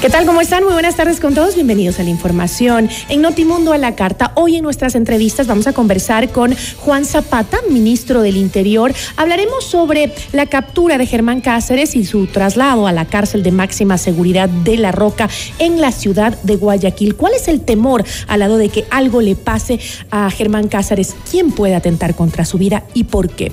¿Qué tal? ¿Cómo están? Muy buenas tardes con todos. Bienvenidos a la información. En Notimundo a la Carta, hoy en nuestras entrevistas vamos a conversar con Juan Zapata, ministro del Interior. Hablaremos sobre la captura de Germán Cáceres y su traslado a la cárcel de máxima seguridad de La Roca en la ciudad de Guayaquil. ¿Cuál es el temor al lado de que algo le pase a Germán Cáceres? ¿Quién puede atentar contra su vida y por qué?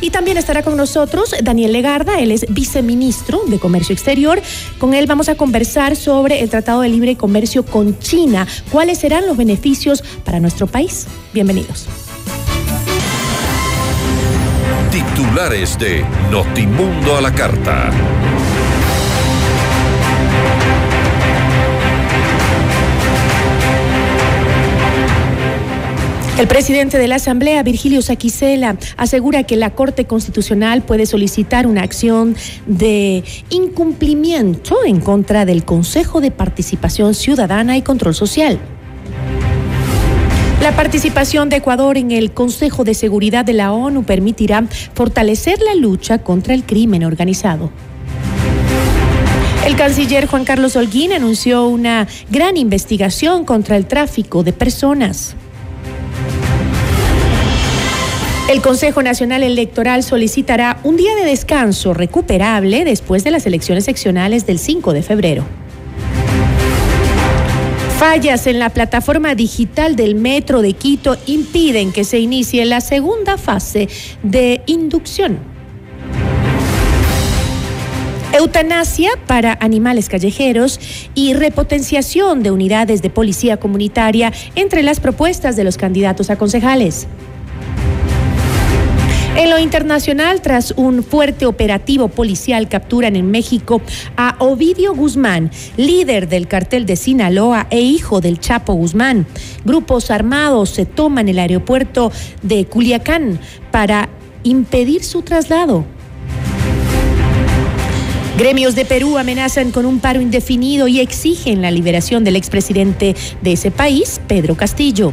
Y también estará con nosotros Daniel Legarda, él es viceministro de Comercio Exterior. Con él vamos a conversar sobre el Tratado de Libre Comercio con China. ¿Cuáles serán los beneficios para nuestro país? Bienvenidos. Titulares de Notimundo a la Carta. El presidente de la Asamblea, Virgilio Saquicela, asegura que la Corte Constitucional puede solicitar una acción de incumplimiento en contra del Consejo de Participación Ciudadana y Control Social. La participación de Ecuador en el Consejo de Seguridad de la ONU permitirá fortalecer la lucha contra el crimen organizado. El canciller Juan Carlos Holguín anunció una gran investigación contra el tráfico de personas. El Consejo Nacional Electoral solicitará un día de descanso recuperable después de las elecciones seccionales del 5 de febrero. Fallas en la plataforma digital del Metro de Quito impiden que se inicie la segunda fase de inducción. Eutanasia para animales callejeros y repotenciación de unidades de policía comunitaria entre las propuestas de los candidatos a concejales. En lo internacional, tras un fuerte operativo policial, capturan en México a Ovidio Guzmán, líder del cartel de Sinaloa e hijo del Chapo Guzmán. Grupos armados se toman el aeropuerto de Culiacán para impedir su traslado. Gremios de Perú amenazan con un paro indefinido y exigen la liberación del expresidente de ese país, Pedro Castillo.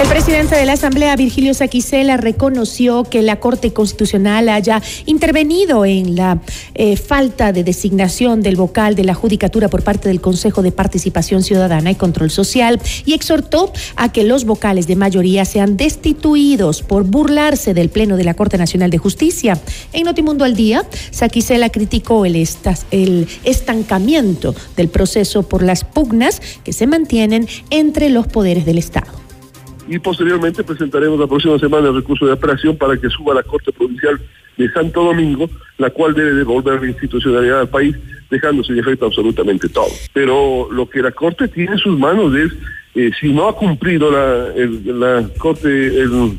El presidente de la Asamblea, Virgilio Saquicela, reconoció que la Corte Constitucional haya intervenido en la eh, falta de designación del vocal de la Judicatura por parte del Consejo de Participación Ciudadana y Control Social y exhortó a que los vocales de mayoría sean destituidos por burlarse del Pleno de la Corte Nacional de Justicia. En Notimundo al Día, Saquicela criticó el, el estancamiento del proceso por las pugnas que se mantienen entre los poderes del Estado y posteriormente presentaremos la próxima semana el recurso de apelación para que suba la Corte Provincial de Santo Domingo, la cual debe devolver la institucionalidad al país, dejando sin efecto absolutamente todo. Pero lo que la Corte tiene en sus manos es, eh, si no ha cumplido la, la Corte, el,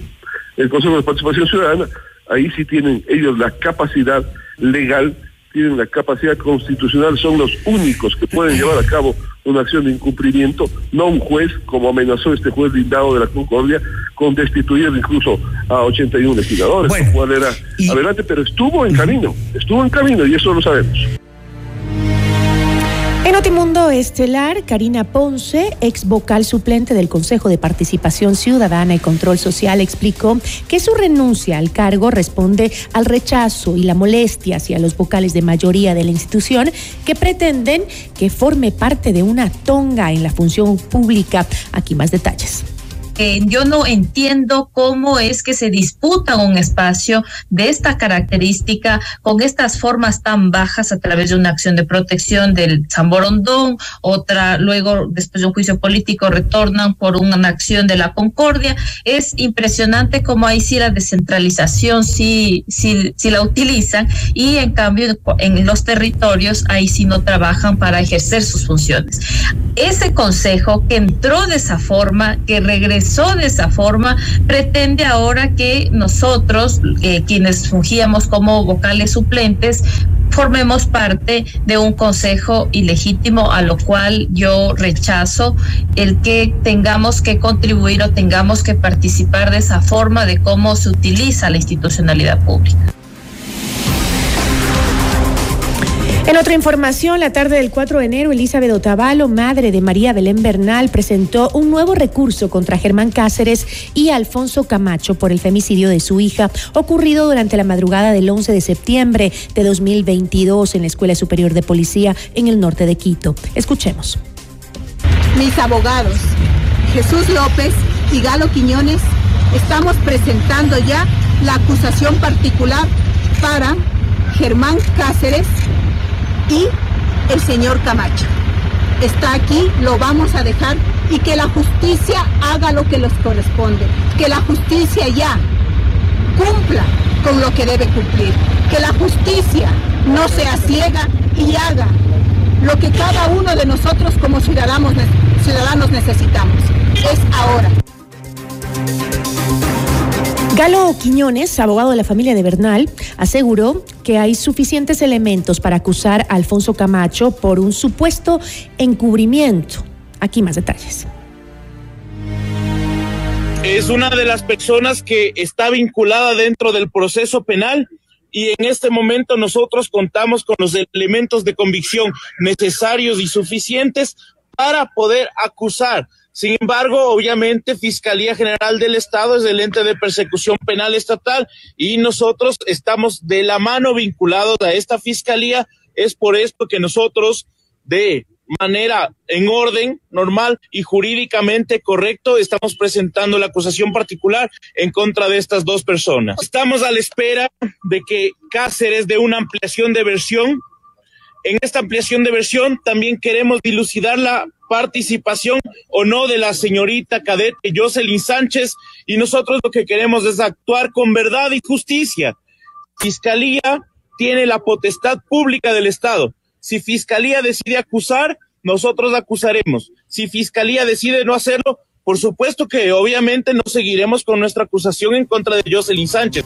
el Consejo de Participación Ciudadana, ahí sí tienen ellos la capacidad legal tienen la capacidad constitucional, son los únicos que pueden llevar a cabo una acción de incumplimiento, no un juez, como amenazó este juez blindado de la Concordia, con destituir incluso a 81 legisladores, bueno, cual era adelante, pero estuvo en camino, estuvo en camino y eso lo sabemos. Estelar, Karina Ponce, ex vocal suplente del Consejo de Participación Ciudadana y Control Social, explicó que su renuncia al cargo responde al rechazo y la molestia hacia los vocales de mayoría de la institución que pretenden que forme parte de una tonga en la función pública. Aquí más detalles yo no entiendo cómo es que se disputa un espacio de esta característica con estas formas tan bajas a través de una acción de protección del Zamborondón, otra luego después de un juicio político retornan por una acción de la Concordia. Es impresionante cómo ahí sí la descentralización sí, sí, sí la utilizan y en cambio en los territorios ahí sí no trabajan para ejercer sus funciones. Ese consejo que entró de esa forma, que regresó de esa forma, pretende ahora que nosotros, eh, quienes fungíamos como vocales suplentes, formemos parte de un consejo ilegítimo, a lo cual yo rechazo el que tengamos que contribuir o tengamos que participar de esa forma de cómo se utiliza la institucionalidad pública. En otra información, la tarde del 4 de enero, Elizabeth Otavalo, madre de María Belén Bernal, presentó un nuevo recurso contra Germán Cáceres y Alfonso Camacho por el femicidio de su hija, ocurrido durante la madrugada del 11 de septiembre de 2022 en la Escuela Superior de Policía en el norte de Quito. Escuchemos. Mis abogados, Jesús López y Galo Quiñones, estamos presentando ya la acusación particular para Germán Cáceres y el señor Camacho. Está aquí, lo vamos a dejar y que la justicia haga lo que les corresponde. Que la justicia ya cumpla con lo que debe cumplir. Que la justicia no sea ciega y haga lo que cada uno de nosotros como ciudadanos, ciudadanos necesitamos. Es ahora. Galo Quiñones, abogado de la familia de Bernal, aseguró que hay suficientes elementos para acusar a Alfonso Camacho por un supuesto encubrimiento. Aquí más detalles. Es una de las personas que está vinculada dentro del proceso penal y en este momento nosotros contamos con los elementos de convicción necesarios y suficientes para poder acusar sin embargo, obviamente, Fiscalía General del Estado es el ente de persecución penal estatal y nosotros estamos de la mano vinculados a esta Fiscalía. Es por esto que nosotros, de manera en orden, normal y jurídicamente correcto, estamos presentando la acusación particular en contra de estas dos personas. Estamos a la espera de que Cáceres dé una ampliación de versión. En esta ampliación de versión también queremos dilucidar la participación o no de la señorita cadete Jocelyn Sánchez y nosotros lo que queremos es actuar con verdad y justicia. Fiscalía tiene la potestad pública del Estado. Si Fiscalía decide acusar, nosotros acusaremos. Si Fiscalía decide no hacerlo, por supuesto que obviamente no seguiremos con nuestra acusación en contra de Jocelyn Sánchez.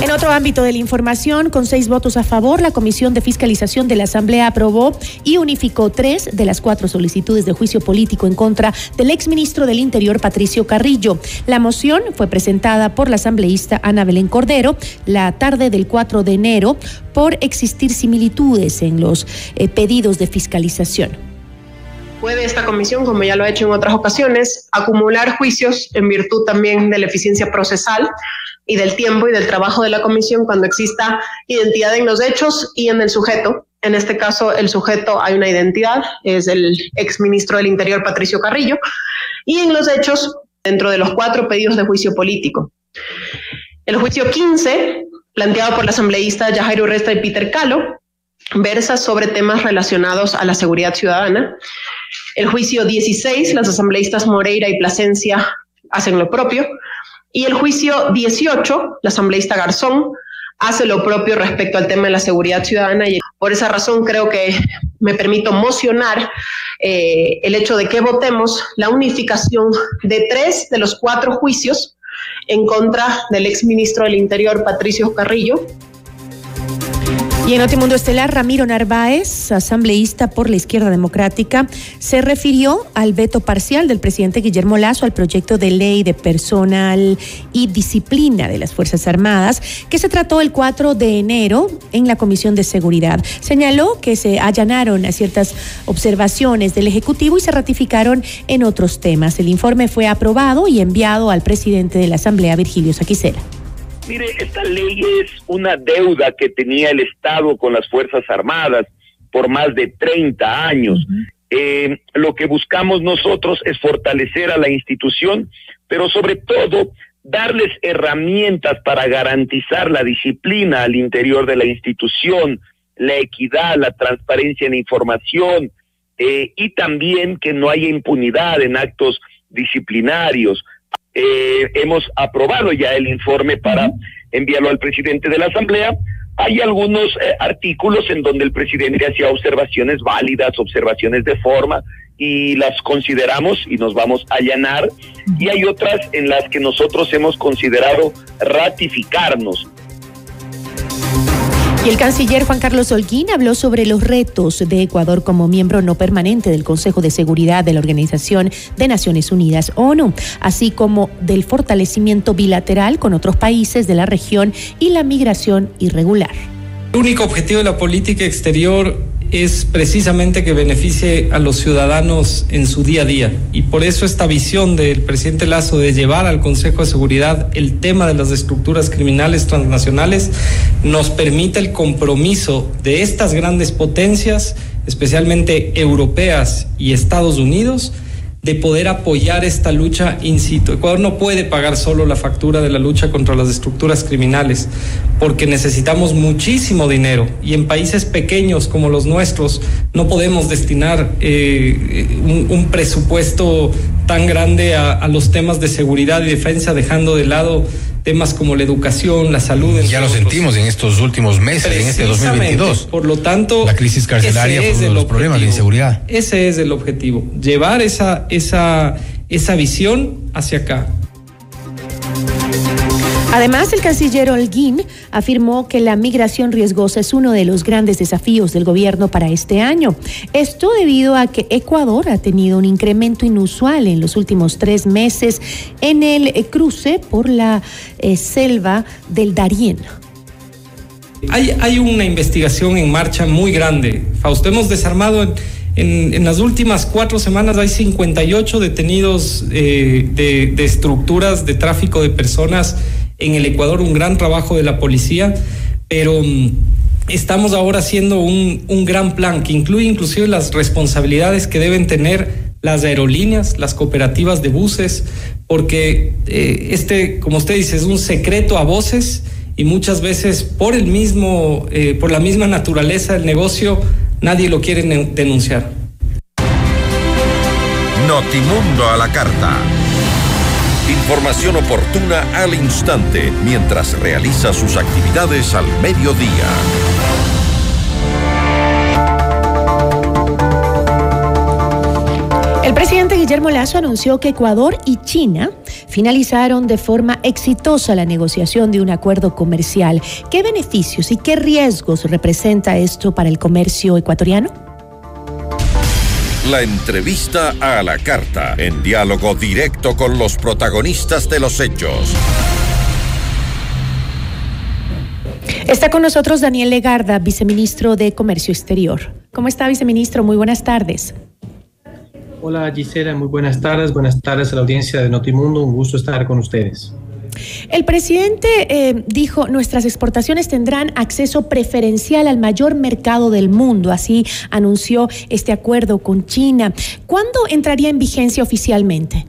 En otro ámbito de la información, con seis votos a favor, la Comisión de Fiscalización de la Asamblea aprobó y unificó tres de las cuatro solicitudes de juicio político en contra del exministro del Interior, Patricio Carrillo. La moción fue presentada por la asambleísta Ana Belén Cordero la tarde del 4 de enero por existir similitudes en los eh, pedidos de fiscalización. Puede esta comisión, como ya lo ha hecho en otras ocasiones, acumular juicios en virtud también de la eficiencia procesal y del tiempo y del trabajo de la comisión cuando exista identidad en los hechos y en el sujeto. En este caso, el sujeto hay una identidad, es el exministro del Interior, Patricio Carrillo, y en los hechos, dentro de los cuatro pedidos de juicio político. El juicio 15, planteado por la asambleísta Yajairo Resta y Peter Calo, versa sobre temas relacionados a la seguridad ciudadana. El juicio 16, las asambleístas Moreira y Plasencia hacen lo propio. Y el juicio 18, la asambleísta Garzón, hace lo propio respecto al tema de la seguridad ciudadana y por esa razón creo que me permito mocionar eh, el hecho de que votemos la unificación de tres de los cuatro juicios en contra del exministro del Interior, Patricio Carrillo. Y en Mundo Estelar, Ramiro Narváez, asambleísta por la Izquierda Democrática, se refirió al veto parcial del presidente Guillermo Lazo al proyecto de ley de personal y disciplina de las Fuerzas Armadas, que se trató el 4 de enero en la Comisión de Seguridad. Señaló que se allanaron a ciertas observaciones del Ejecutivo y se ratificaron en otros temas. El informe fue aprobado y enviado al presidente de la Asamblea, Virgilio Saquicela. Mire, esta ley es una deuda que tenía el Estado con las Fuerzas Armadas por más de 30 años. Eh, lo que buscamos nosotros es fortalecer a la institución, pero sobre todo darles herramientas para garantizar la disciplina al interior de la institución, la equidad, la transparencia en información eh, y también que no haya impunidad en actos disciplinarios. Eh, hemos aprobado ya el informe para enviarlo al presidente de la Asamblea. Hay algunos eh, artículos en donde el presidente hacía observaciones válidas, observaciones de forma, y las consideramos y nos vamos a allanar. Y hay otras en las que nosotros hemos considerado ratificarnos. Y el canciller Juan Carlos Holguín habló sobre los retos de Ecuador como miembro no permanente del Consejo de Seguridad de la Organización de Naciones Unidas, ONU, así como del fortalecimiento bilateral con otros países de la región y la migración irregular. El único objetivo de la política exterior es precisamente que beneficie a los ciudadanos en su día a día. Y por eso esta visión del presidente Lazo de llevar al Consejo de Seguridad el tema de las estructuras criminales transnacionales nos permite el compromiso de estas grandes potencias, especialmente europeas y Estados Unidos, de poder apoyar esta lucha in situ. Ecuador no puede pagar solo la factura de la lucha contra las estructuras criminales, porque necesitamos muchísimo dinero y en países pequeños como los nuestros no podemos destinar eh, un, presupuesto tan grande a los temas de seguridad y defensa, dejando de lado temas como la educación, la salud. Ya lo sentimos en estos últimos meses, en este 2022. Por lo tanto, la crisis carcelaria fue uno de los problemas de inseguridad. Ese es el objetivo, llevar esa, esa, esa visión hacia acá. Además, el canciller Holguín afirmó que la migración riesgosa es uno de los grandes desafíos del gobierno para este año. Esto debido a que Ecuador ha tenido un incremento inusual en los últimos tres meses en el cruce por la eh, selva del Darién. Hay, una investigación en marcha muy grande. Fausto, hemos desarmado en, las últimas cuatro semanas hay 58 detenidos eh, de, estructuras de tráfico de personas en el Ecuador, un gran trabajo de la policía, pero mm, estamos ahora haciendo un, un gran plan que incluye inclusive las responsabilidades que deben tener las aerolíneas, las cooperativas de buses, porque eh, este, como usted dice, es un secreto a voces y muchas veces por el mismo, eh, por la misma naturaleza del negocio, nadie lo quiere denunciar. Notimundo a la carta. Información oportuna al instante mientras realiza sus actividades al mediodía. El presidente Guillermo Lazo anunció que Ecuador y China finalizaron de forma exitosa la negociación de un acuerdo comercial. ¿Qué beneficios y qué riesgos representa esto para el comercio ecuatoriano? La entrevista a la carta, en diálogo directo con los protagonistas de los hechos. Está con nosotros Daniel Legarda, viceministro de Comercio Exterior. ¿Cómo está, viceministro? Muy buenas tardes. Hola Gisela, muy buenas tardes. Buenas tardes a la audiencia de Notimundo. Un gusto estar con ustedes. El presidente eh, dijo, nuestras exportaciones tendrán acceso preferencial al mayor mercado del mundo, así anunció este acuerdo con China. ¿Cuándo entraría en vigencia oficialmente?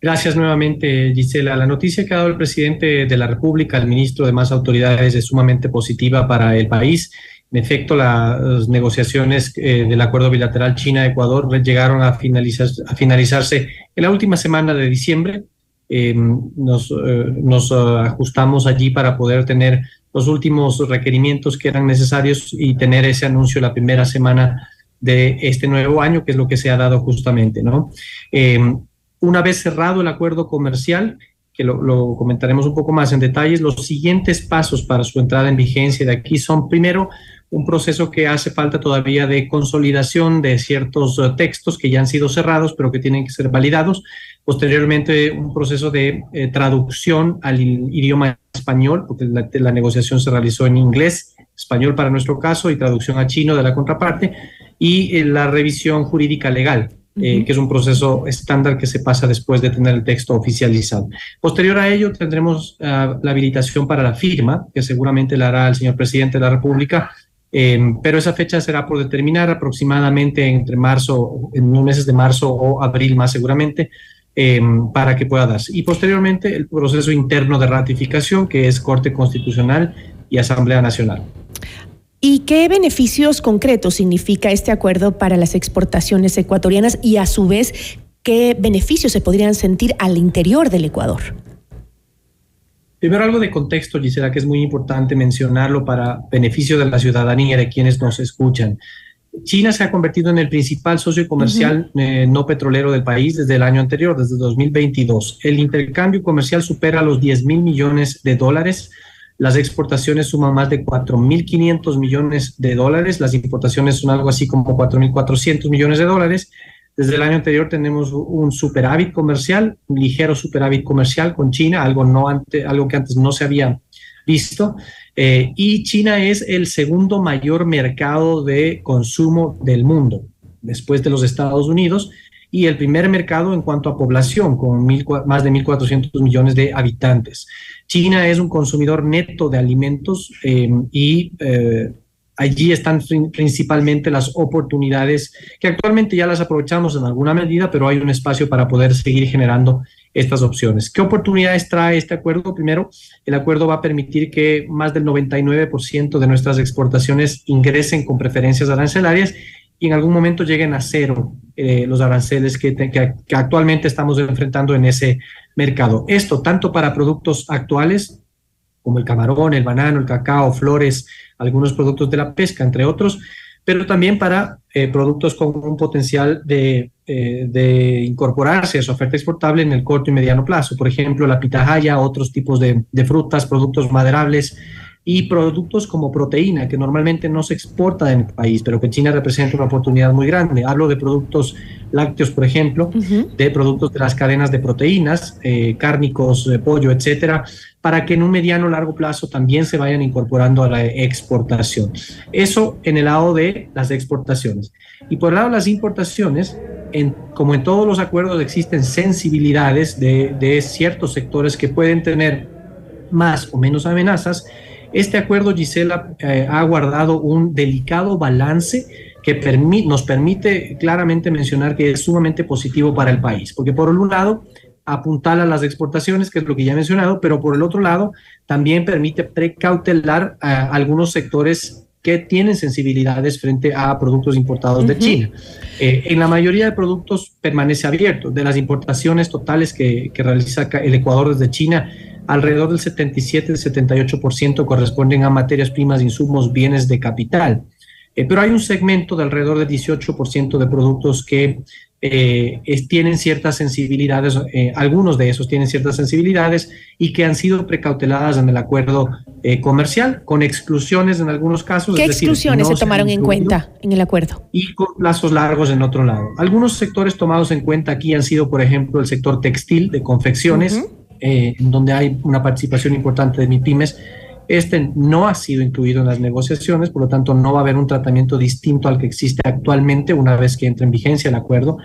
Gracias nuevamente, Gisela. La noticia que ha dado el presidente de la República, el ministro de más autoridades, es sumamente positiva para el país. En efecto, las negociaciones eh, del acuerdo bilateral China-Ecuador llegaron a, a finalizarse en la última semana de diciembre Em, nos, eh, nos eh, ajustamos allí para poder tener los últimos requerimientos que eran necesarios y tener ese anuncio la primera semana de este nuevo año, que es lo que se ha dado justamente, ¿no? Em, una vez cerrado el acuerdo comercial, que lo, comentaremos un poco más en detalles, los siguientes pasos para su entrada en vigencia de aquí son, primero, un proceso que hace falta todavía de consolidación de ciertos uh, textos que ya han sido cerrados, pero que tienen que ser validados. Posteriormente, un proceso de eh, traducción al idioma español, porque la, la, negociación se realizó en inglés, español para nuestro caso, y traducción a chino de la contraparte, y eh, la revisión jurídica legal, eh, que es un proceso estándar que se pasa después de tener el texto oficializado. Posterior a ello, tendremos uh, la habilitación para la firma, que seguramente la hará el señor presidente de la República eh, pero esa fecha será por determinar aproximadamente entre marzo, en los meses de marzo o abril más seguramente, eh, para que pueda darse. Y posteriormente el proceso interno de ratificación, que es Corte Constitucional y Asamblea Nacional. ¿Y qué beneficios concretos significa este acuerdo para las exportaciones ecuatorianas y a su vez qué beneficios se podrían sentir al interior del Ecuador? Primero algo de contexto, Gisela, que es muy importante mencionarlo para beneficio de la ciudadanía, de quienes nos escuchan. China se ha convertido en el principal socio comercial uh -huh. eh, no petrolero del país desde el año anterior, desde 2022. El intercambio comercial supera los 10 mil millones de dólares. Las exportaciones suman más de 4.500 millones de dólares. Las importaciones son algo así como 4.400 millones de dólares. Desde el año anterior tenemos un superávit comercial, un ligero superávit comercial con China, algo, no ante, algo que antes no se había visto. Eh, y China es el segundo mayor mercado de consumo del mundo, después de los Estados Unidos, y el primer mercado en cuanto a población, con más de 1.400 millones de habitantes. China es un consumidor neto de alimentos eh, y eh, allí están principalmente las oportunidades que actualmente ya las aprovechamos en alguna medida, pero hay un espacio para poder seguir generando estas opciones. ¿Qué oportunidades trae este acuerdo? Primero, el acuerdo va a permitir que más del 99% de nuestras exportaciones ingresen con preferencias arancelarias y en algún momento lleguen a cero eh, los aranceles que, que, actualmente estamos enfrentando en ese mercado. Esto tanto para productos actuales como el camarón, el banano, el cacao, flores, algunos productos de la pesca, entre otros, pero también para eh, productos con un potencial de, eh, de, incorporarse a su oferta exportable en el corto y mediano plazo. Por ejemplo, la pitahaya, otros tipos de, de frutas, productos maderables y productos como proteína, que normalmente no se exporta en el país, pero que China representa una oportunidad muy grande. Hablo de productos lácteos, por ejemplo, uh -huh. de productos de las cadenas de proteínas, eh, cárnicos, eh, pollo, etcétera, para que en un mediano o largo plazo también se vayan incorporando a la exportación. Eso en el lado de las exportaciones. Y por el lado de las importaciones, en, como en todos los acuerdos existen sensibilidades de, de ciertos sectores que pueden tener más o menos amenazas, este acuerdo, Gisela, eh, ha guardado un delicado balance que permi nos permite claramente mencionar que es sumamente positivo para el país, porque por un lado apuntala las exportaciones, que es lo que ya he mencionado, pero por el otro lado también permite precautelar a algunos sectores que tienen sensibilidades frente a productos importados uh -huh. de China. Eh, en la mayoría de productos permanece abierto. De las importaciones totales que, que realiza el Ecuador desde China, alrededor del 77 y 78% corresponden a materias primas, insumos, bienes de capital. Eh, pero hay un segmento de alrededor del 18% de productos que eh, es, tienen ciertas sensibilidades, eh, algunos de esos tienen ciertas sensibilidades y que han sido precauteladas en el acuerdo eh, comercial, con exclusiones en algunos casos. ¿Qué exclusiones decir, no se tomaron se en cuenta en el acuerdo? Y con plazos largos en otro lado. Algunos sectores tomados en cuenta aquí han sido, por ejemplo, el sector textil de confecciones, uh -huh. eh, donde hay una participación importante de MIPIMES. Este no ha sido incluido en las negociaciones, por lo tanto no va a haber un tratamiento distinto al que existe actualmente una vez que entre en vigencia el acuerdo.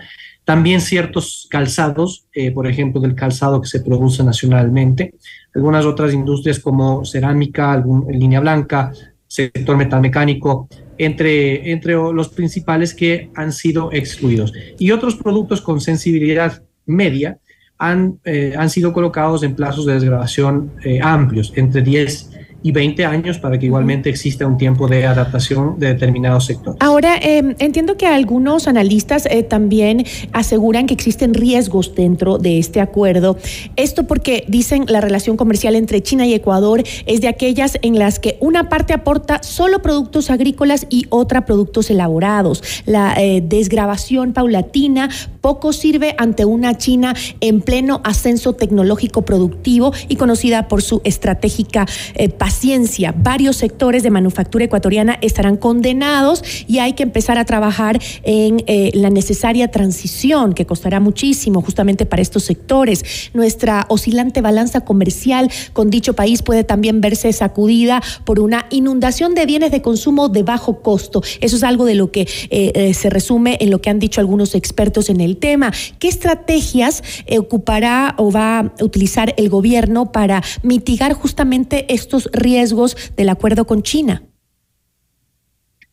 También ciertos calzados, eh, por ejemplo, del calzado que se produce nacionalmente. Algunas otras industrias como cerámica, algún, línea blanca, sector metalmecánico, entre, entre los principales que han sido excluidos. Y otros productos con sensibilidad media han, eh, han sido colocados en plazos de desgrabación eh, amplios, entre 10 y 20 años para que igualmente exista un tiempo de adaptación de determinados sectores. Ahora, eh, entiendo que algunos analistas eh, también aseguran que existen riesgos dentro de este acuerdo. Esto porque dicen la relación comercial entre China y Ecuador es de aquellas en las que una parte aporta solo productos agrícolas y otra productos elaborados. La eh, desgrabación paulatina poco sirve ante una China en pleno ascenso tecnológico productivo y conocida por su estratégica eh, paciencia. Varios sectores de manufactura ecuatoriana estarán condenados y hay que empezar a trabajar en eh, la necesaria transición que costará muchísimo justamente para estos sectores. Nuestra oscilante balanza comercial con dicho país puede también verse sacudida por una inundación de bienes de consumo de bajo costo. Eso es algo de lo que eh, se resume en lo que han dicho algunos expertos en el tema. ¿Qué estrategias ocupará o va a utilizar el gobierno para mitigar justamente estos riesgos del acuerdo con China?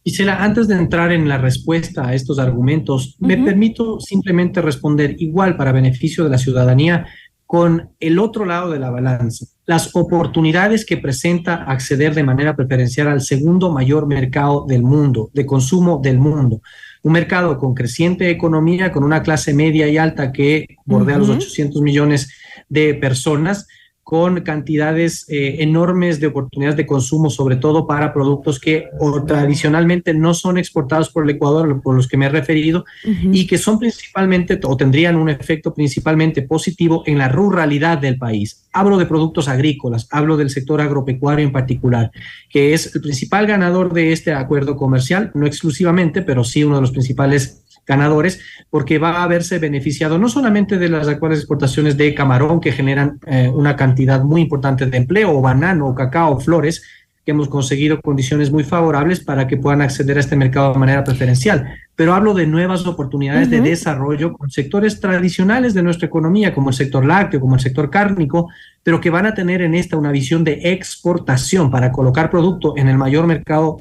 Gisela, antes de entrar en la respuesta a estos argumentos, me permito simplemente responder igual para beneficio de la ciudadanía con el otro lado de la balanza, las oportunidades que presenta acceder de manera preferencial al segundo mayor mercado del mundo, de consumo del mundo. Un mercado con creciente economía, con una clase media y alta que bordea los 800 millones de personas con cantidades eh, enormes de oportunidades de consumo, sobre todo para productos que tradicionalmente no son exportados por el Ecuador, por los que me he referido, y que son principalmente o tendrían un efecto principalmente positivo en la ruralidad del país. Hablo de productos agrícolas, hablo del sector agropecuario en particular, que es el principal ganador de este acuerdo comercial, no exclusivamente, pero sí uno de los principales ganadores, porque va a haberse beneficiado no solamente de las actuales exportaciones de camarón, que generan eh, una cantidad muy importante de empleo, o banano, o cacao, flores, que hemos conseguido condiciones muy favorables para que puedan acceder a este mercado de manera preferencial. Pero hablo de nuevas oportunidades de desarrollo con sectores tradicionales de nuestra economía, como el sector lácteo, como el sector cárnico, pero que van a tener en esta una visión de exportación para colocar producto en el mayor mercado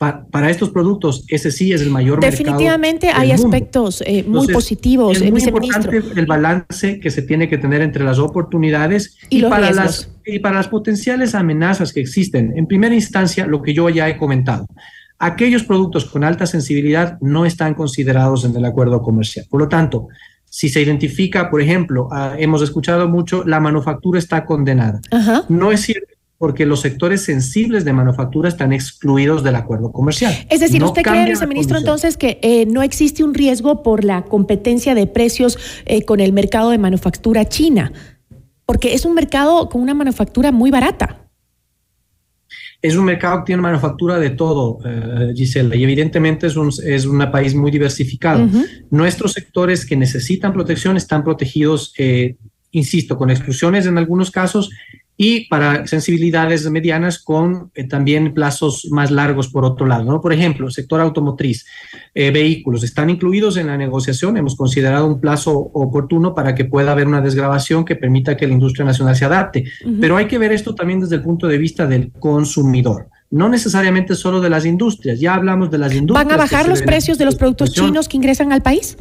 para estos productos, ese sí es el mayor Definitivamente hay aspectos eh, muy positivos, es muy importante el balance que se tiene que tener entre las oportunidades y, para las, y para las potenciales amenazas que existen. En primera instancia, lo que yo ya he comentado. Aquellos productos con alta sensibilidad no están considerados en el acuerdo comercial. Por lo tanto, si se identifica, por ejemplo, ah, hemos escuchado mucho, la manufactura está condenada. No es cierto porque los sectores sensibles de manufactura están excluidos del acuerdo comercial. Es decir, ¿usted cree, viceministro, entonces que eh, no existe un riesgo por la competencia de precios eh, con el mercado de manufactura china? Porque es un mercado con una manufactura muy barata. Es un mercado que tiene manufactura de todo, eh, Gisela, y evidentemente es un, es un país muy diversificado. Nuestros sectores que necesitan protección están protegidos, insisto, con exclusiones en algunos casos y para sensibilidades medianas con eh, también plazos más largos por otro lado. ¿no? Por ejemplo, sector automotriz, eh, vehículos, están incluidos en la negociación. Hemos considerado un plazo oportuno para que pueda haber una desgrabación que permita que la industria nacional se adapte. Pero hay que ver esto también desde el punto de vista del consumidor no necesariamente solo de las industrias, ya hablamos de las industrias. ¿Van a bajar los precios de los productos chinos que ingresan al país?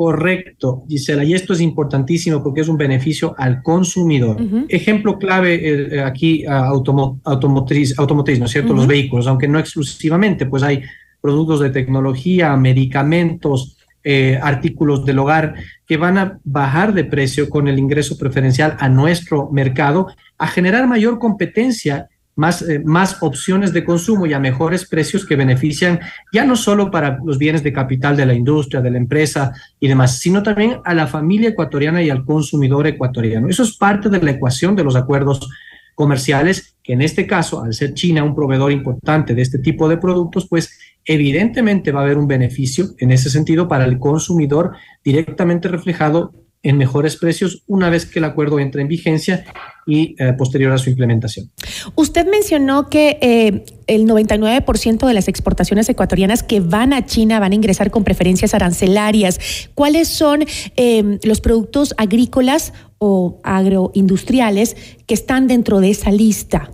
Correcto, Gisela, y esto es importantísimo porque es un beneficio al consumidor. Ejemplo clave eh, aquí, automotriz, automotriz, ¿no es cierto? Los vehículos, aunque no exclusivamente, pues hay productos de tecnología, medicamentos, eh, artículos del hogar que van a bajar de precio con el ingreso preferencial a nuestro mercado, a generar mayor competencia más, eh, más opciones de consumo y a mejores precios que benefician ya no solo para los bienes de capital de la industria, de la empresa y demás, sino también a la familia ecuatoriana y al consumidor ecuatoriano. Eso es parte de la ecuación de los acuerdos comerciales, que en este caso, al ser China un proveedor importante de este tipo de productos, pues evidentemente va a haber un beneficio en ese sentido para el consumidor directamente reflejado en mejores precios una vez que el acuerdo entre en vigencia y eh, posterior a su implementación. Usted mencionó que eh, el 99% de las exportaciones ecuatorianas que van a China van a ingresar con preferencias arancelarias. ¿Cuáles son em, los productos agrícolas o agroindustriales que están dentro de esa lista?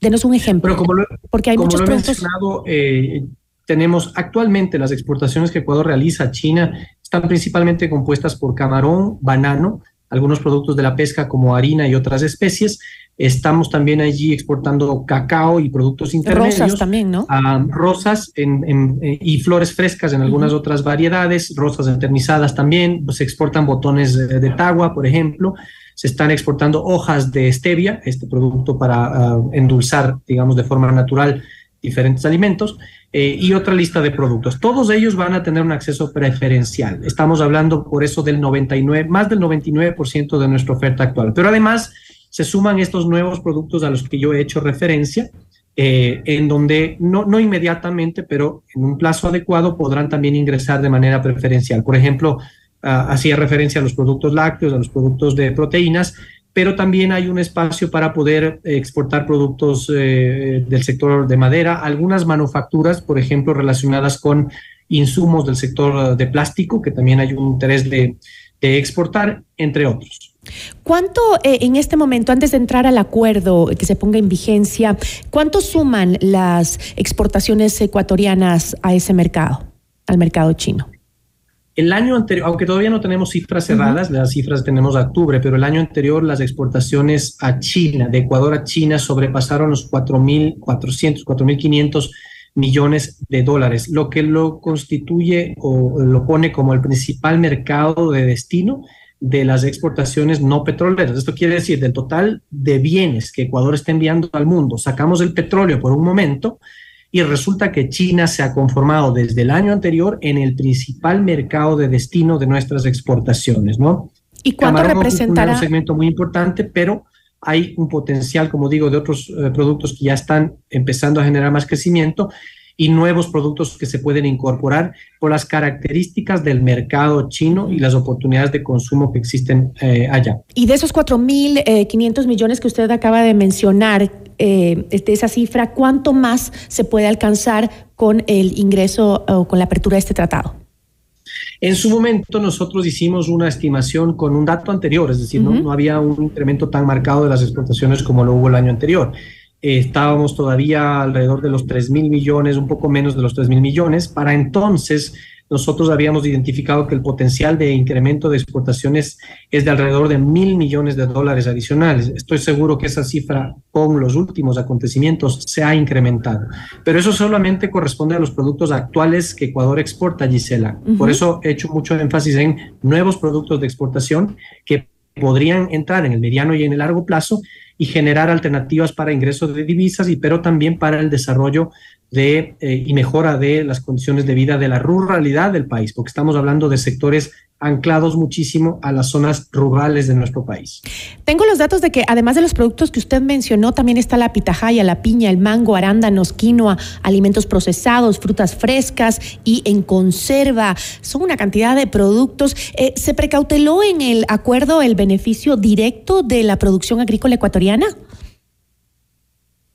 Denos un ejemplo. porque hay muchos productos. Eh, tenemos actualmente las exportaciones que Ecuador realiza a China están principalmente compuestas por camarón, banano, algunos productos de la pesca como harina y otras especies. Estamos también allí exportando cacao y productos intermedios. Rosas también, ¿no? rosas y flores frescas en algunas otras variedades, rosas enternizadas también. Se exportan botones de, de tagua, por ejemplo. Se están exportando hojas de stevia, este producto para ah, endulzar, digamos, de forma natural diferentes alimentos. Eh, y otra lista de productos. Todos ellos van a tener un acceso preferencial. Estamos hablando por eso del 99, más del 99% de nuestra oferta actual. Pero además se suman estos nuevos productos a los que yo he hecho referencia, eh, en donde no, no inmediatamente, pero en un plazo adecuado podrán también ingresar de manera preferencial. Por ejemplo, uh, hacía referencia a los productos lácteos, a los productos de proteínas, pero también hay un espacio para poder exportar productos eh, del sector de madera, algunas manufacturas, por ejemplo, relacionadas con insumos del sector de plástico, que también hay un interés de, exportar, entre otros. ¿Cuánto eh, en este momento, antes de entrar al acuerdo que se ponga en vigencia, cuánto suman las exportaciones ecuatorianas a ese mercado, al mercado chino? El año anterior, aunque todavía no tenemos cifras cerradas, las cifras tenemos a octubre, pero el año anterior las exportaciones a China, de Ecuador a China, sobrepasaron los 4.400, 4.500 millones de dólares, lo que lo constituye o lo pone como el principal mercado de destino de las exportaciones no petroleras. Esto quiere decir, del total de bienes que Ecuador está enviando al mundo, sacamos el petróleo por un momento y resulta que China se ha conformado desde el año anterior en el principal mercado de destino de nuestras exportaciones, ¿no? ¿Y cuánto representará? un segmento muy importante, pero hay un potencial, como digo, de otros eh, productos que ya están empezando a generar más crecimiento y nuevos productos que se pueden incorporar por las características del mercado chino y las oportunidades de consumo que existen eh, allá. Y de esos 4.500 millones que usted acaba de mencionar, eh, de esa cifra, ¿cuánto más se puede alcanzar con el ingreso o con la apertura de este tratado? En su momento nosotros hicimos una estimación con un dato anterior, es decir, no, no, había un incremento tan marcado de las exportaciones como lo hubo el año anterior estábamos todavía alrededor de los 3 mil millones, un poco menos de los 3 mil millones. Para entonces, nosotros habíamos identificado que el potencial de incremento de exportaciones es de alrededor de mil millones de dólares adicionales. Estoy seguro que esa cifra con los últimos acontecimientos se ha incrementado, pero eso solamente corresponde a los productos actuales que Ecuador exporta, Gisela. Por eso he hecho mucho énfasis en nuevos productos de exportación que podrían entrar en el mediano y en el largo plazo y generar alternativas para ingresos de divisas, y pero también para el desarrollo de, eh, y mejora de las condiciones de vida de la ruralidad del país, porque estamos hablando de sectores anclados muchísimo a las zonas rurales de nuestro país. Tengo los datos de que además de los productos que usted mencionó, también está la pitahaya, la piña, el mango, arándanos, quinoa, alimentos procesados, frutas frescas y en conserva. Son una cantidad de productos. Eh, ¿Se precauteló en el acuerdo el beneficio directo de la producción agrícola ecuatoriana?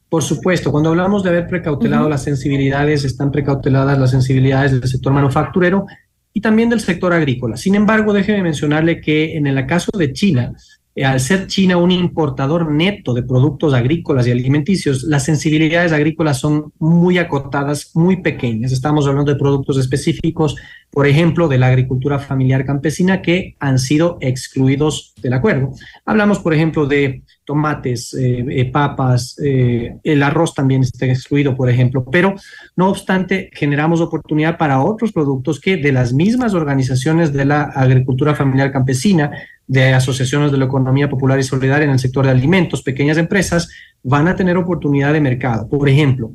Por supuesto, cuando hablamos de haber precautelado las sensibilidades, están precauteladas las sensibilidades del sector manufacturero, y también del sector agrícola. Sin embargo, déjeme mencionarle que en el caso de China, eh, al ser China un importador neto de productos agrícolas y alimenticios, las sensibilidades agrícolas son muy acotadas, muy pequeñas. Estamos hablando de productos específicos, por ejemplo, de la agricultura familiar campesina que han sido excluidos del acuerdo. Hablamos, por ejemplo, de tomates, eh, eh, papas, eh, el arroz también está excluido, por ejemplo, pero no obstante, generamos oportunidad para otros productos que de las mismas organizaciones de la agricultura familiar campesina, de asociaciones de la economía popular y solidaria en el sector de alimentos, pequeñas empresas, van a tener oportunidad de mercado. Por ejemplo,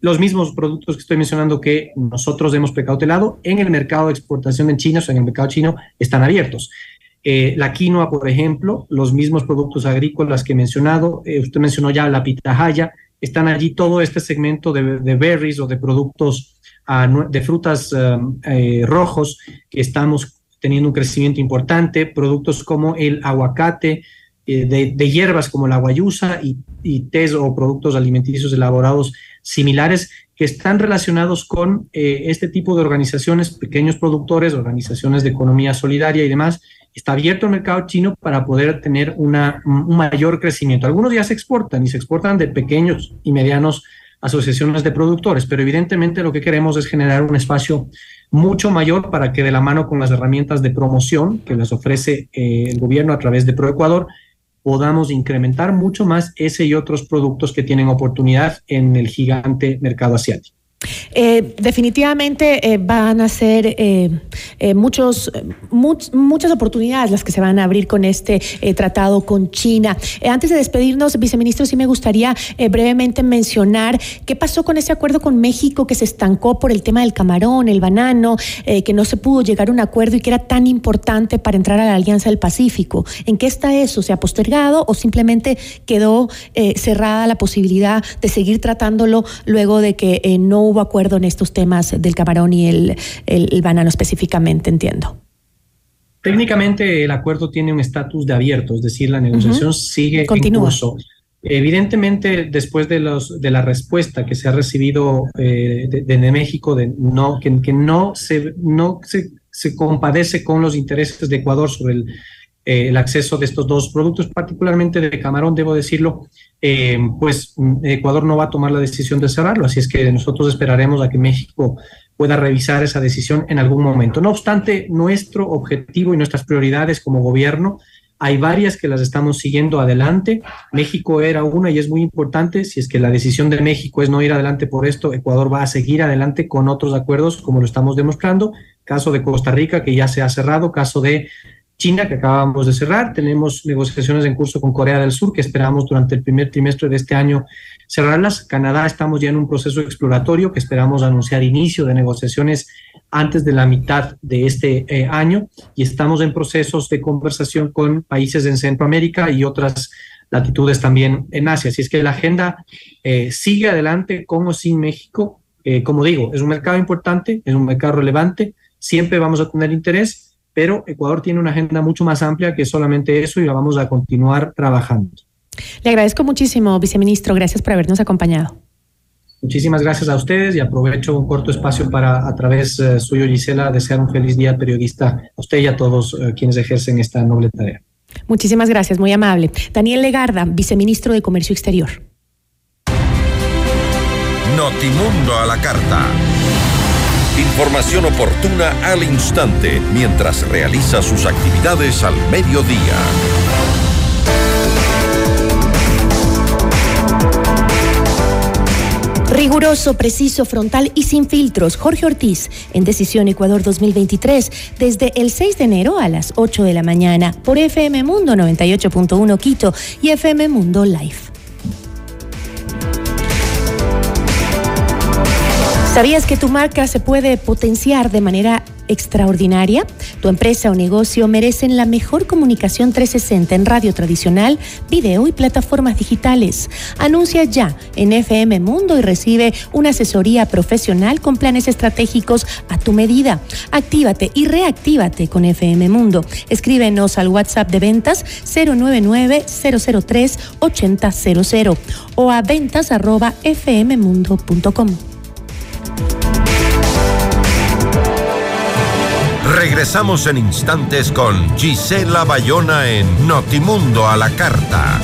los mismos productos que estoy mencionando que nosotros hemos precautelado en el mercado de exportación en China, o en el mercado chino, están abiertos. Eh, la quinoa, por ejemplo, los mismos productos agrícolas que he mencionado, eh, usted mencionó ya la pitahaya, están allí todo este segmento de, berries o de productos ah, de frutas um, eh, rojos que estamos teniendo un crecimiento importante, productos como el aguacate, de, hierbas como la guayusa y, y o productos alimenticios elaborados similares que están relacionados con este tipo de organizaciones, pequeños productores, organizaciones de economía solidaria y demás, está abierto el mercado chino para poder tener una, un mayor crecimiento. Algunos ya se exportan y se exportan de pequeños y medianos asociaciones de productores, pero evidentemente lo que queremos es generar un espacio mucho mayor para que de la mano con las herramientas de promoción que les ofrece eh, el gobierno a través de ProEcuador, podamos incrementar mucho más ese y otros productos que tienen oportunidad en el gigante mercado asiático. Eh, definitivamente eh, van a ser eh, muchos, muchas oportunidades las que se van a abrir con este tratado con China. antes de despedirnos, viceministro, sí me gustaría brevemente mencionar qué pasó con ese acuerdo con México que se estancó por el tema del camarón, el banano, que no se pudo llegar a un acuerdo y que era tan importante para entrar a la Alianza del Pacífico. ¿En qué está eso? ¿Se ha postergado o simplemente quedó cerrada la posibilidad de seguir tratándolo luego de que no hubo acuerdo en estos temas del camarón y el, el, banano específicamente, entiendo. Técnicamente el acuerdo tiene un estatus de abierto, es decir, la negociación sigue en curso. Evidentemente, después de, los, de la respuesta que se ha recibido eh, de, México, de no, que, que no, se, no se, se, compadece con los intereses de Ecuador sobre el, eh, el acceso de estos dos productos, particularmente de camarón, debo decirlo, eh, pues Ecuador no va a tomar la decisión de cerrarlo, así es que nosotros esperaremos a que México pueda revisar esa decisión en algún momento. No obstante, nuestro objetivo y nuestras prioridades como gobierno, hay varias que las estamos siguiendo adelante. México era una y es muy importante. Si es que la decisión de México es no ir adelante por esto, Ecuador va a seguir adelante con otros acuerdos como lo estamos demostrando. Caso de Costa Rica, que ya se ha cerrado, caso de China, que acabamos de cerrar. Tenemos negociaciones en curso con Corea del Sur, que esperamos durante el primer trimestre de este año cerrarlas. Canadá estamos ya en un proceso exploratorio que esperamos anunciar inicio de negociaciones antes de la mitad de este eh, año y estamos en procesos de conversación con países en Centroamérica y otras latitudes también en Asia. Así es que la agenda eh, sigue adelante con o sin México. Eh, como digo, es un mercado importante, es un mercado relevante, siempre vamos a tener interés pero Ecuador tiene una agenda mucho más amplia que solamente eso y la vamos a continuar trabajando. Le agradezco muchísimo, viceministro. Gracias por habernos acompañado. Muchísimas gracias a ustedes y aprovecho un corto espacio para, a través eh, suyo, Gisela, desear un feliz día periodista a usted y a todos eh, quienes ejercen esta noble tarea. Muchísimas gracias, muy amable. Daniel Legarda, viceministro de Comercio Exterior. Notimundo a la carta. Información oportuna al instante mientras realiza sus actividades al mediodía. Riguroso, preciso, frontal y sin filtros. Jorge Ortiz, en Decisión Ecuador 2023, desde el 6 de enero a las 8 de la mañana, por FM Mundo 98.1 Quito y FM Mundo Live. ¿Sabías que tu marca se puede potenciar de manera extraordinaria? Tu empresa o negocio merecen la mejor comunicación 360 en radio tradicional, video y plataformas digitales. Anuncia ya en FM Mundo y recibe una asesoría profesional con planes estratégicos a tu medida. Actívate y reactívate con FM Mundo. Escríbenos al WhatsApp de ventas 099 003 8000 o a ventas arroba fmmundo.com. Regresamos en instantes con Gisela Bayona en Notimundo a la Carta.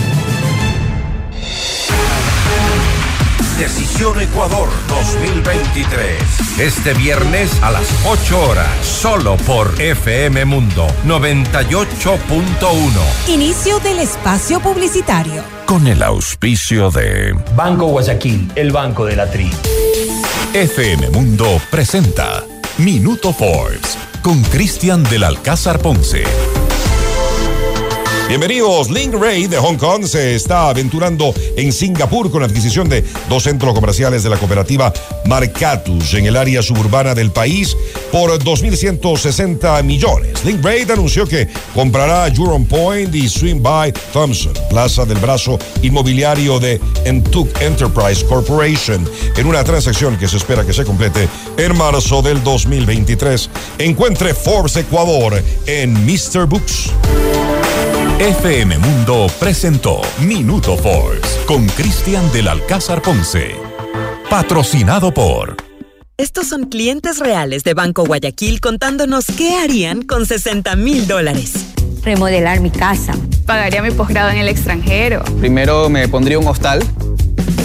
Decisión Ecuador 2023. Este viernes a las 8 horas, solo por FM Mundo 98.1. Inicio del espacio publicitario. Con el auspicio de Banco Guayaquil, el banco de la tri. FM Mundo presenta Minuto Forbes con Cristian del Alcázar Ponce. Bienvenidos. Link Ray de Hong Kong se está aventurando en Singapur con la adquisición de dos centros comerciales de la cooperativa Marcatus en el área suburbana del país por 2.160 millones. Link Ray anunció que comprará Jurong Point y Swing by Thompson, plaza del brazo inmobiliario de Entuk Enterprise Corporation, en una transacción que se espera que se complete en marzo del 2023. Encuentre Forbes Ecuador en Mr. Books. FM Mundo presentó Minuto Forbes con Cristian del Alcázar Ponce. Patrocinado por... Estos son clientes reales de Banco Guayaquil contándonos qué harían con 60 mil dólares. Remodelar mi casa. Pagaría mi posgrado en el extranjero. Primero me pondría un hostal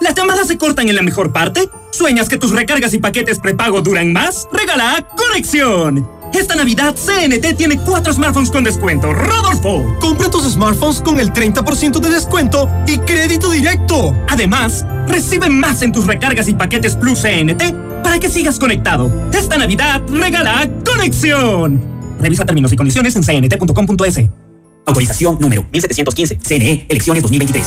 ¿Las llamadas se cortan en la mejor parte? ¿Sueñas que tus recargas y paquetes prepago duran más? Regala Conexión. Esta Navidad CNT tiene cuatro smartphones con descuento. ¡Rodolfo! Compra tus smartphones con el 30% de descuento y crédito directo. Además, recibe más en tus recargas y paquetes Plus CNT para que sigas conectado. Esta Navidad regala conexión. Revisa términos y condiciones en cnt.com.es. Autorización número 1715. CNE, elecciones 2023.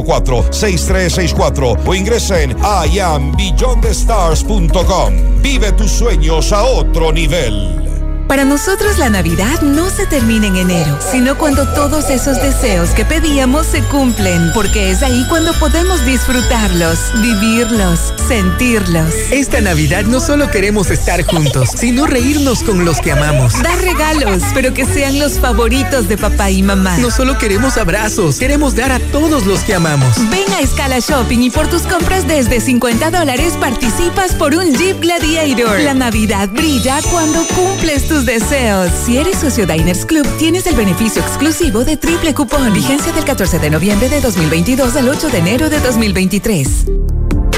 6364 o ingresa en iambeyondthestars.com. Vive tus sueños a otro nivel. Para nosotros la Navidad no se termina en enero, sino cuando todos esos deseos que pedíamos se cumplen, porque es ahí cuando podemos disfrutarlos, vivirlos, sentirlos. Esta Navidad no solo queremos estar juntos, sino reírnos con los que amamos. Dar regalos, pero que sean los favoritos de papá y mamá. No solo queremos abrazos, queremos dar a todos los que amamos. Ven a Escala Shopping y por tus compras desde 50 dólares participas por un Jeep Gladiator. La Navidad brilla cuando cumples tus deseos. Si eres socio Diners Club, tienes el beneficio exclusivo de triple cupón. Vigencia del 14 de noviembre de 2022 al 8 de enero de 2023.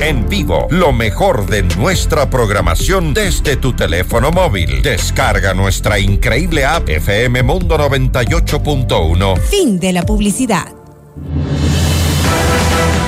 En vivo, lo mejor de nuestra programación desde tu teléfono móvil. Descarga nuestra increíble app FM Mundo 98.1. Fin de la publicidad.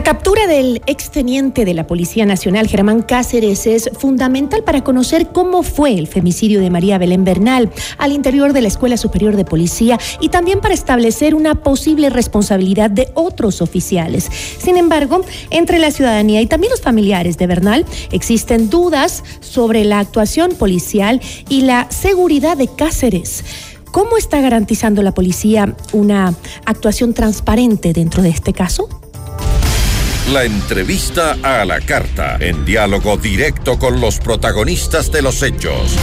La captura del exteniente de la Policía Nacional, Germán Cáceres, es fundamental para conocer cómo fue el femicidio de María Belén Bernal al interior de la Escuela Superior de Policía y también para establecer una posible responsabilidad de otros oficiales. Sin embargo, entre la ciudadanía y también los familiares de Bernal existen dudas sobre la actuación policial y la seguridad de Cáceres. ¿Cómo está garantizando la policía una actuación transparente dentro de este caso? La entrevista a la carta, en diálogo directo con los protagonistas de los hechos.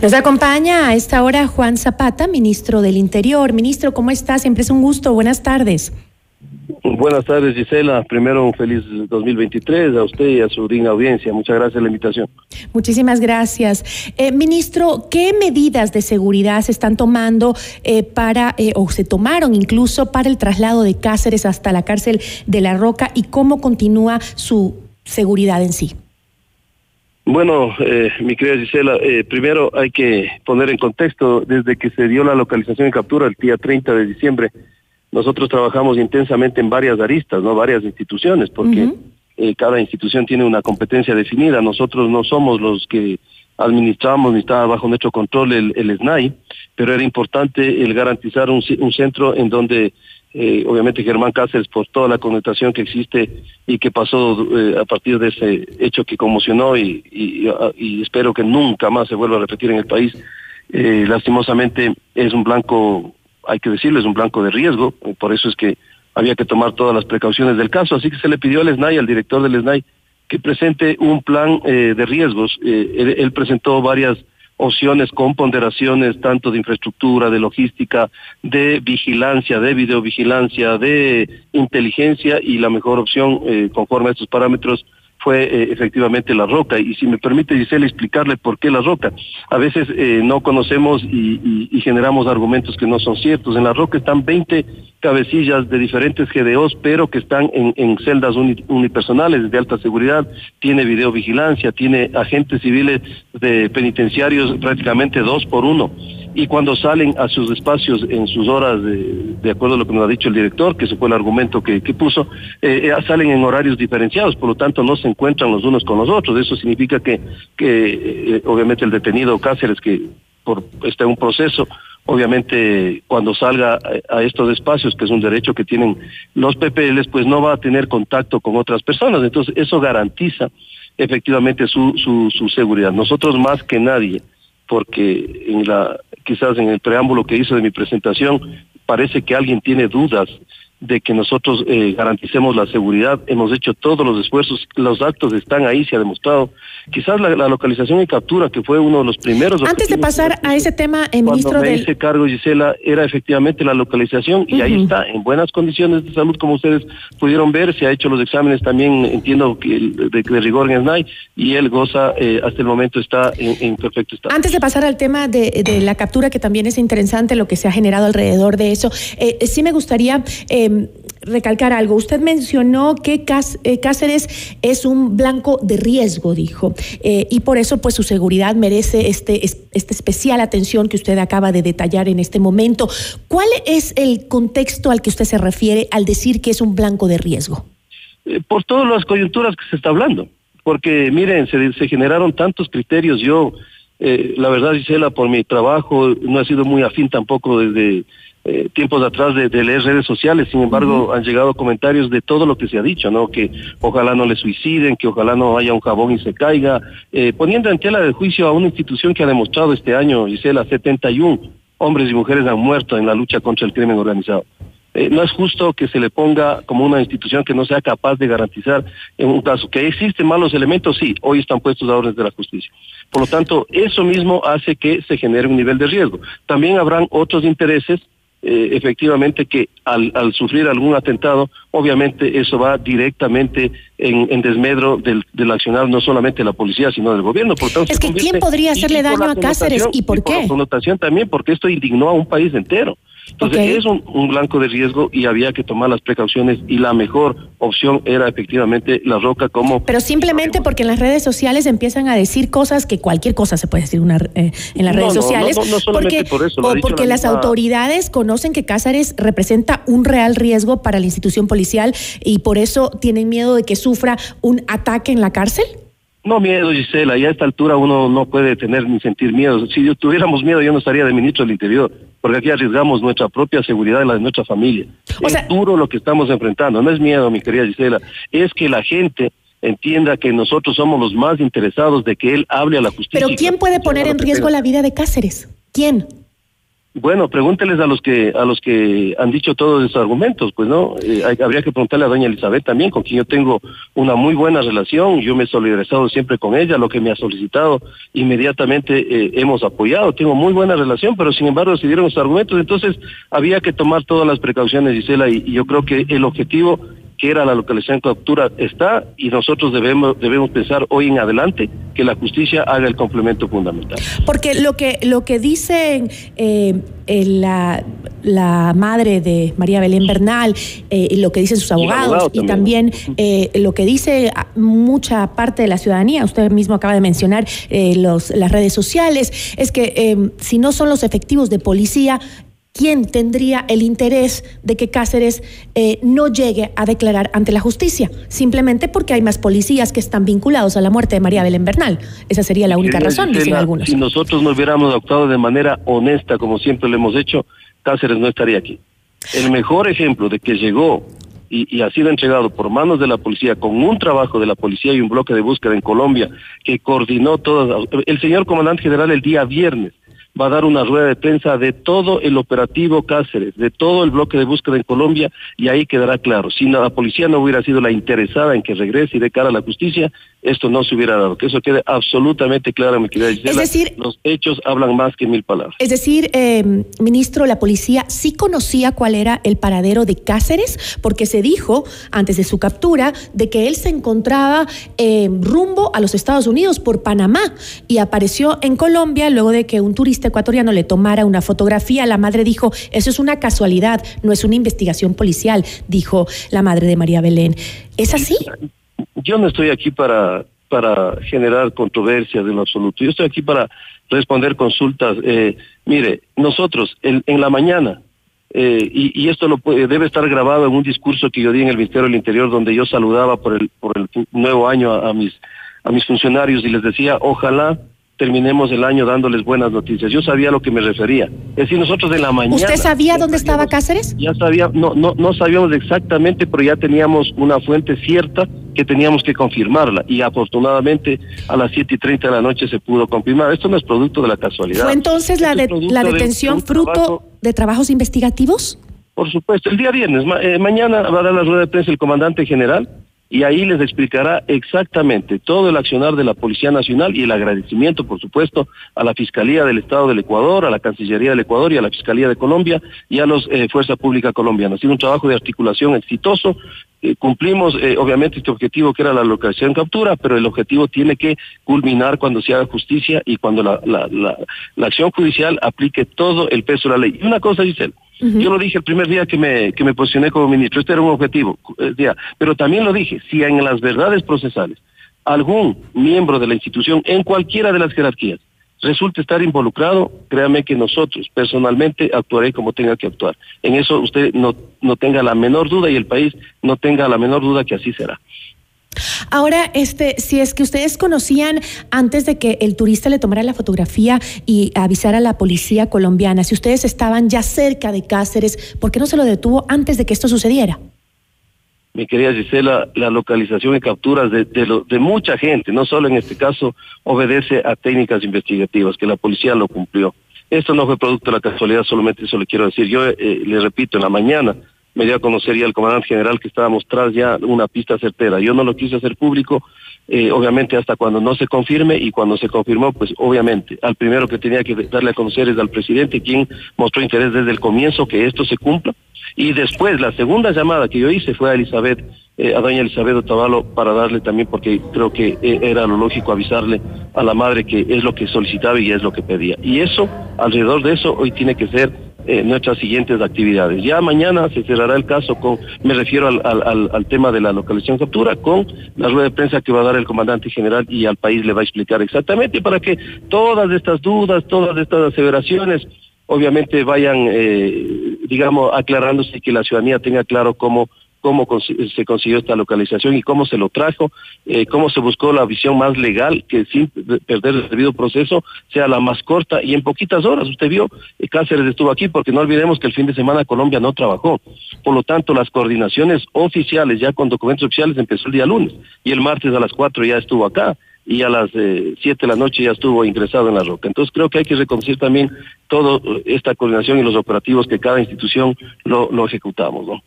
Nos acompaña a esta hora Juan Zapata, ministro del Interior. Ministro, ¿cómo está? Siempre es un gusto. Buenas tardes. Buenas tardes, Gisela. Primero, un feliz 2023 a usted y a su digna audiencia. Muchas gracias por la invitación. Muchísimas gracias. Eh, ministro, ¿qué medidas de seguridad se están tomando eh, para, eh, o se tomaron incluso para el traslado de Cáceres hasta la cárcel de La Roca y cómo continúa su seguridad en sí? Bueno, eh, mi querida Gisela, eh, primero hay que poner en contexto, desde que se dio la localización y captura el día 30 de diciembre, nosotros trabajamos intensamente en varias aristas, no varias instituciones, porque eh, cada institución tiene una competencia definida. Nosotros no somos los que administramos ni estaba bajo nuestro control el, el SNAI, pero era importante el garantizar un, centro en donde eh, obviamente Germán Cáceres por toda la connotación que existe y que pasó eh, a partir de ese hecho que conmocionó y, y, y espero que nunca más se vuelva a repetir en el país, eh, lastimosamente es un blanco, hay que decirlo, es un blanco de riesgo, por eso es que había que tomar todas las precauciones del caso, así que se le pidió al SNAI, al director del SNAI, que presente un plan eh, de riesgos. Eh, él, él presentó varias opciones con ponderaciones tanto de infraestructura, de logística, de vigilancia, de videovigilancia, de inteligencia y la mejor opción eh, conforme a estos parámetros fue eh, efectivamente la roca. Y si me permite, Giselle, explicarle por qué la roca. A veces eh, no conocemos y, generamos argumentos que no son ciertos. En la roca están 20 cabecillas de diferentes GDOs, pero que están en, en celdas unipersonales de alta seguridad. Tiene videovigilancia, tiene agentes civiles de penitenciarios prácticamente dos por uno y cuando salen a sus espacios en sus horas, de, de acuerdo a lo que nos ha dicho el director, que ese fue el argumento que, que puso, eh, eh, salen en horarios diferenciados, por lo tanto no se encuentran los unos con los otros. Eso significa que, que eh, obviamente el detenido Cáceres, que por, está en un proceso, obviamente cuando salga a, estos espacios, que es un derecho que tienen los PPLs, pues no va a tener contacto con otras personas. Entonces eso garantiza efectivamente su, su, su seguridad. Nosotros más que nadie, porque en la quizás en el preámbulo que hizo de mi presentación parece que alguien tiene dudas de que nosotros eh, garanticemos la seguridad. Hemos hecho todos los esfuerzos, los actos están ahí, se ha demostrado. Quizás la, la localización y captura, que fue uno de los primeros. Antes de pasar a ese tema, eh, ministro Cuando me del... hice cargo, Gisela, era efectivamente la localización y uh -huh. ahí está, en buenas condiciones de salud, como ustedes pudieron ver. Se ha hecho los exámenes también, entiendo, que de, de rigor en SNAI y él goza, eh, hasta el momento está en, en, perfecto estado. Antes de pasar al tema de, de, la captura, que también es interesante lo que se ha generado alrededor de eso, eh, sí me gustaría recalcar algo. Usted mencionó que Cáceres es un blanco de riesgo, dijo, eh, y por eso pues su seguridad merece este, este especial atención que usted acaba de detallar en este momento. ¿Cuál es el contexto al que usted se refiere al decir que es un blanco de riesgo? Eh, por todas las coyunturas que se está hablando, porque miren, se, se generaron tantos criterios, yo... Eh, la verdad, Gisela, por mi trabajo no he sido muy afín tampoco desde eh, tiempos atrás de, de, leer redes sociales, sin embargo, uh -huh. han llegado comentarios de todo lo que se ha dicho, ¿no? Que ojalá no le suiciden, que ojalá no haya un jabón y se caiga, eh, poniendo en tela de juicio a una institución que ha demostrado este año, Gisela, 71 hombres y mujeres han muerto en la lucha contra el crimen organizado. Eh, no es justo que se le ponga como una institución que no sea capaz de garantizar en un caso que existen malos elementos, sí, hoy están puestos a órdenes de la justicia. Por lo tanto, eso mismo hace que se genere un nivel de riesgo. También habrán otros intereses eh, efectivamente que al, al, sufrir algún atentado, obviamente eso va directamente en, en desmedro del, del, accionar no solamente de la policía, sino del gobierno. Por tanto, es que ¿quién podría hacerle daño a Cáceres y por y qué? Por connotación también, porque esto indignó a un país entero. Entonces okay. es un, un, blanco de riesgo y había que tomar las precauciones y la mejor opción era efectivamente la roca como... Pero simplemente porque en las redes sociales empiezan a decir cosas que cualquier cosa se puede decir una, eh, en las no, redes no, sociales. No, no, solamente porque, por eso. O porque las misma... autoridades conocen que Cázares representa un real riesgo para la institución policial y por eso tienen miedo de que sufra un ataque en la cárcel. No miedo, Gisela, y a esta altura uno no puede tener ni sentir miedo. Si tuviéramos miedo, yo no estaría de ministro del Interior, porque aquí arriesgamos nuestra propia seguridad y la de nuestra familia. O es sea, duro lo que estamos enfrentando, no es miedo, mi querida Gisela, es que la gente entienda que nosotros somos los más interesados de que él hable a la justicia. Pero ¿quién puede poner en riesgo la vida de Cáceres? ¿Quién? Bueno, pregúnteles a los que a los que han dicho todos esos argumentos, pues no, eh, hay, habría que preguntarle a doña Elizabeth también, con quien yo tengo una muy buena relación, yo me he solidarizado siempre con ella, lo que me ha solicitado inmediatamente eh, hemos apoyado, tengo muy buena relación, pero sin embargo se dieron esos argumentos, entonces había que tomar todas las precauciones, Gisela, y, y yo creo que el objetivo que era la localización de captura está y nosotros debemos debemos pensar hoy en adelante que la justicia haga el complemento fundamental. Porque lo que lo que dicen eh, la, la madre de María Belén Bernal, eh, lo que dicen sus abogados y, también, también eh, lo que dice mucha parte de la ciudadanía, usted mismo acaba de mencionar eh, los, las redes sociales, es que si no son los efectivos de policía, ¿quién tendría el interés de que Cáceres eh, no llegue a declarar ante la justicia? Simplemente porque hay más policías que están vinculados a la muerte de María Belén Bernal. Esa sería la única razón, dicen algunos. Si nosotros no hubiéramos actuado de manera honesta, como siempre lo hemos hecho, Cáceres no estaría aquí. El mejor ejemplo de que llegó y, y, ha sido entregado por manos de la policía, con un trabajo de la policía y un bloque de búsqueda en Colombia que coordinó todas. El señor comandante general el día viernes va a dar una rueda de prensa de todo el operativo Cáceres, de todo el bloque de búsqueda en Colombia, y ahí quedará claro. Si la policía no hubiera sido la interesada en que regrese y de cara a la justicia, esto no se hubiera dado. Que eso quede absolutamente claro, mi querida Gisela. Es decir, los hechos hablan más que mil palabras. Es decir, eh, ministro, la policía sí conocía cuál era el paradero de Cáceres, porque se dijo antes de su captura de que él se encontraba eh, rumbo a los Estados Unidos por Panamá y apareció en Colombia luego de que un turista ecuatoriano le tomara una fotografía. La madre dijo, eso es una casualidad, no es una investigación policial, dijo la madre de María Belén. ¿Es así? Yo no estoy aquí para, para generar controversias en absoluto. Yo estoy aquí para responder consultas. Eh, mire, nosotros en, la mañana, eh, y, esto lo puede, debe estar grabado en un discurso que yo di en el Ministerio del Interior, donde yo saludaba por el, por el nuevo año a mis, a mis funcionarios y les decía, ojalá terminemos el año dándoles buenas noticias. Yo sabía a lo que me refería. Es decir, nosotros en la mañana... ¿Usted sabía dónde estaba Cáceres? Ya sabía, no, no, no sabíamos exactamente, pero ya teníamos una fuente cierta que teníamos que confirmarla y afortunadamente a las siete y treinta de la noche se pudo confirmar. Esto no es producto de la casualidad. ¿Fue entonces la, de, la detención de fruto trabajo, de trabajos investigativos? Por supuesto, el día viernes, ma eh, mañana va a dar la rueda de prensa el comandante general y ahí les explicará exactamente todo el accionar de la Policía Nacional y el agradecimiento, por supuesto, a la Fiscalía del Estado del Ecuador, a la Cancillería del Ecuador y a la Fiscalía de Colombia y a los eh, Fuerza Pública Colombiana. Ha sido un trabajo de articulación exitoso. Eh, cumplimos, eh, obviamente, este objetivo que era la localización captura, pero el objetivo tiene que culminar cuando se haga justicia y cuando la acción judicial aplique todo el peso de la ley. Y una cosa, Giselle, Yo lo dije el primer día que me, que me posicioné como ministro, este era un objetivo, eh, pero también lo dije, si en las verdades procesales algún miembro de la institución, en cualquiera de las jerarquías, resulta estar involucrado, créame que nosotros personalmente actuaré como tenga que actuar. En eso usted no, no tenga la menor duda y el país no tenga la menor duda que así será. Ahora, este, si es que ustedes conocían antes de que el turista le tomara la fotografía y avisara a la policía colombiana, si ustedes estaban ya cerca de Cáceres, ¿por qué no se lo detuvo antes de que esto sucediera? Mi querida Gisela, la localización y capturas de, de, mucha gente, no solo en este caso, obedece a técnicas investigativas, que la policía lo cumplió. Esto no fue producto de la casualidad, solamente eso le quiero decir. Yo eh, le repito, en la mañana me dio a conocer ya el comandante general que estábamos tras ya una pista certera. Yo no lo quise hacer público, eh, obviamente hasta cuando no se confirme y cuando se confirmó, pues obviamente al primero que tenía que darle a conocer es al presidente, quien mostró interés desde el comienzo que esto se cumpla. Y después la segunda llamada que yo hice fue a Elizabeth, eh, a doña Elizabeth Otavalo, para darle también, porque creo que eh, era lo lógico avisarle a la madre que es lo que solicitaba y es lo que pedía. Y eso, alrededor de eso, hoy tiene que ser eh, nuestras siguientes actividades. Ya mañana se cerrará el caso con, me refiero al, al, al, tema de la localización captura, con la rueda de prensa que va a dar el comandante general y al país le va a explicar exactamente para que todas estas dudas, todas estas aseveraciones, obviamente vayan, eh, digamos, aclarándose y que la ciudadanía tenga claro cómo cómo se consiguió esta localización y cómo se lo trajo, eh, cómo se buscó la visión más legal, que sin perder el debido proceso sea la más corta y en poquitas horas. Usted vio, eh, Cáceres estuvo aquí porque no olvidemos que el fin de semana Colombia no trabajó. Por lo tanto, las coordinaciones oficiales ya con documentos oficiales empezó el día lunes y el martes a las cuatro ya estuvo acá y a las eh, siete de la noche ya estuvo ingresado en la roca. Entonces creo que hay que reconocer también toda esta coordinación y los operativos que cada institución lo, lo ejecutamos, ¿no?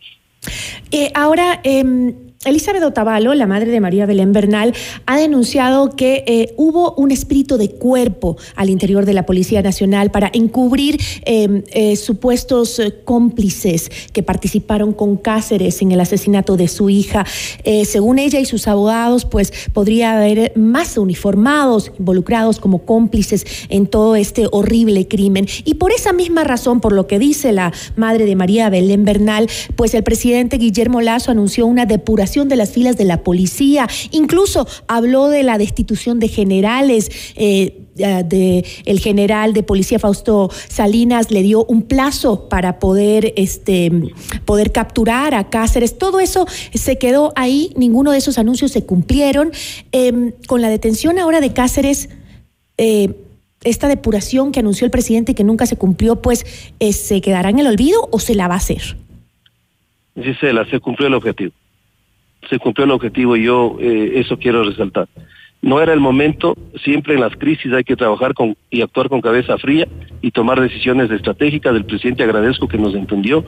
Eh, ahora, eh, Elizabeth Otavalo, la madre de María Belén Bernal, ha denunciado que eh, hubo un espíritu de cuerpo al interior de la Policía Nacional para encubrir eh, supuestos cómplices que participaron con Cáceres en el asesinato de su hija. Eh, según ella y sus abogados, pues podría haber más uniformados involucrados como cómplices en todo este horrible crimen. Y por esa misma razón, por lo que dice la madre de María Belén Bernal, pues el presidente Guillermo Lazo anunció una depuración de las filas de la policía, incluso habló de la destitución de generales. Eh, de el general de policía Fausto Salinas le dio un plazo para poder este poder capturar a Cáceres. Todo eso se quedó ahí ninguno de esos anuncios se cumplieron. Eh, con la detención ahora de Cáceres eh, esta depuración que anunció el presidente y que nunca se cumplió pues eh, se quedará en el olvido o se la va a hacer Gisela se cumplió el objetivo se cumplió el objetivo y yo eh, eso quiero resaltar. no era el momento, siempre en las crisis hay que trabajar con y actuar con cabeza fría y tomar decisiones estratégicas. Del presidente agradezco que nos entendió.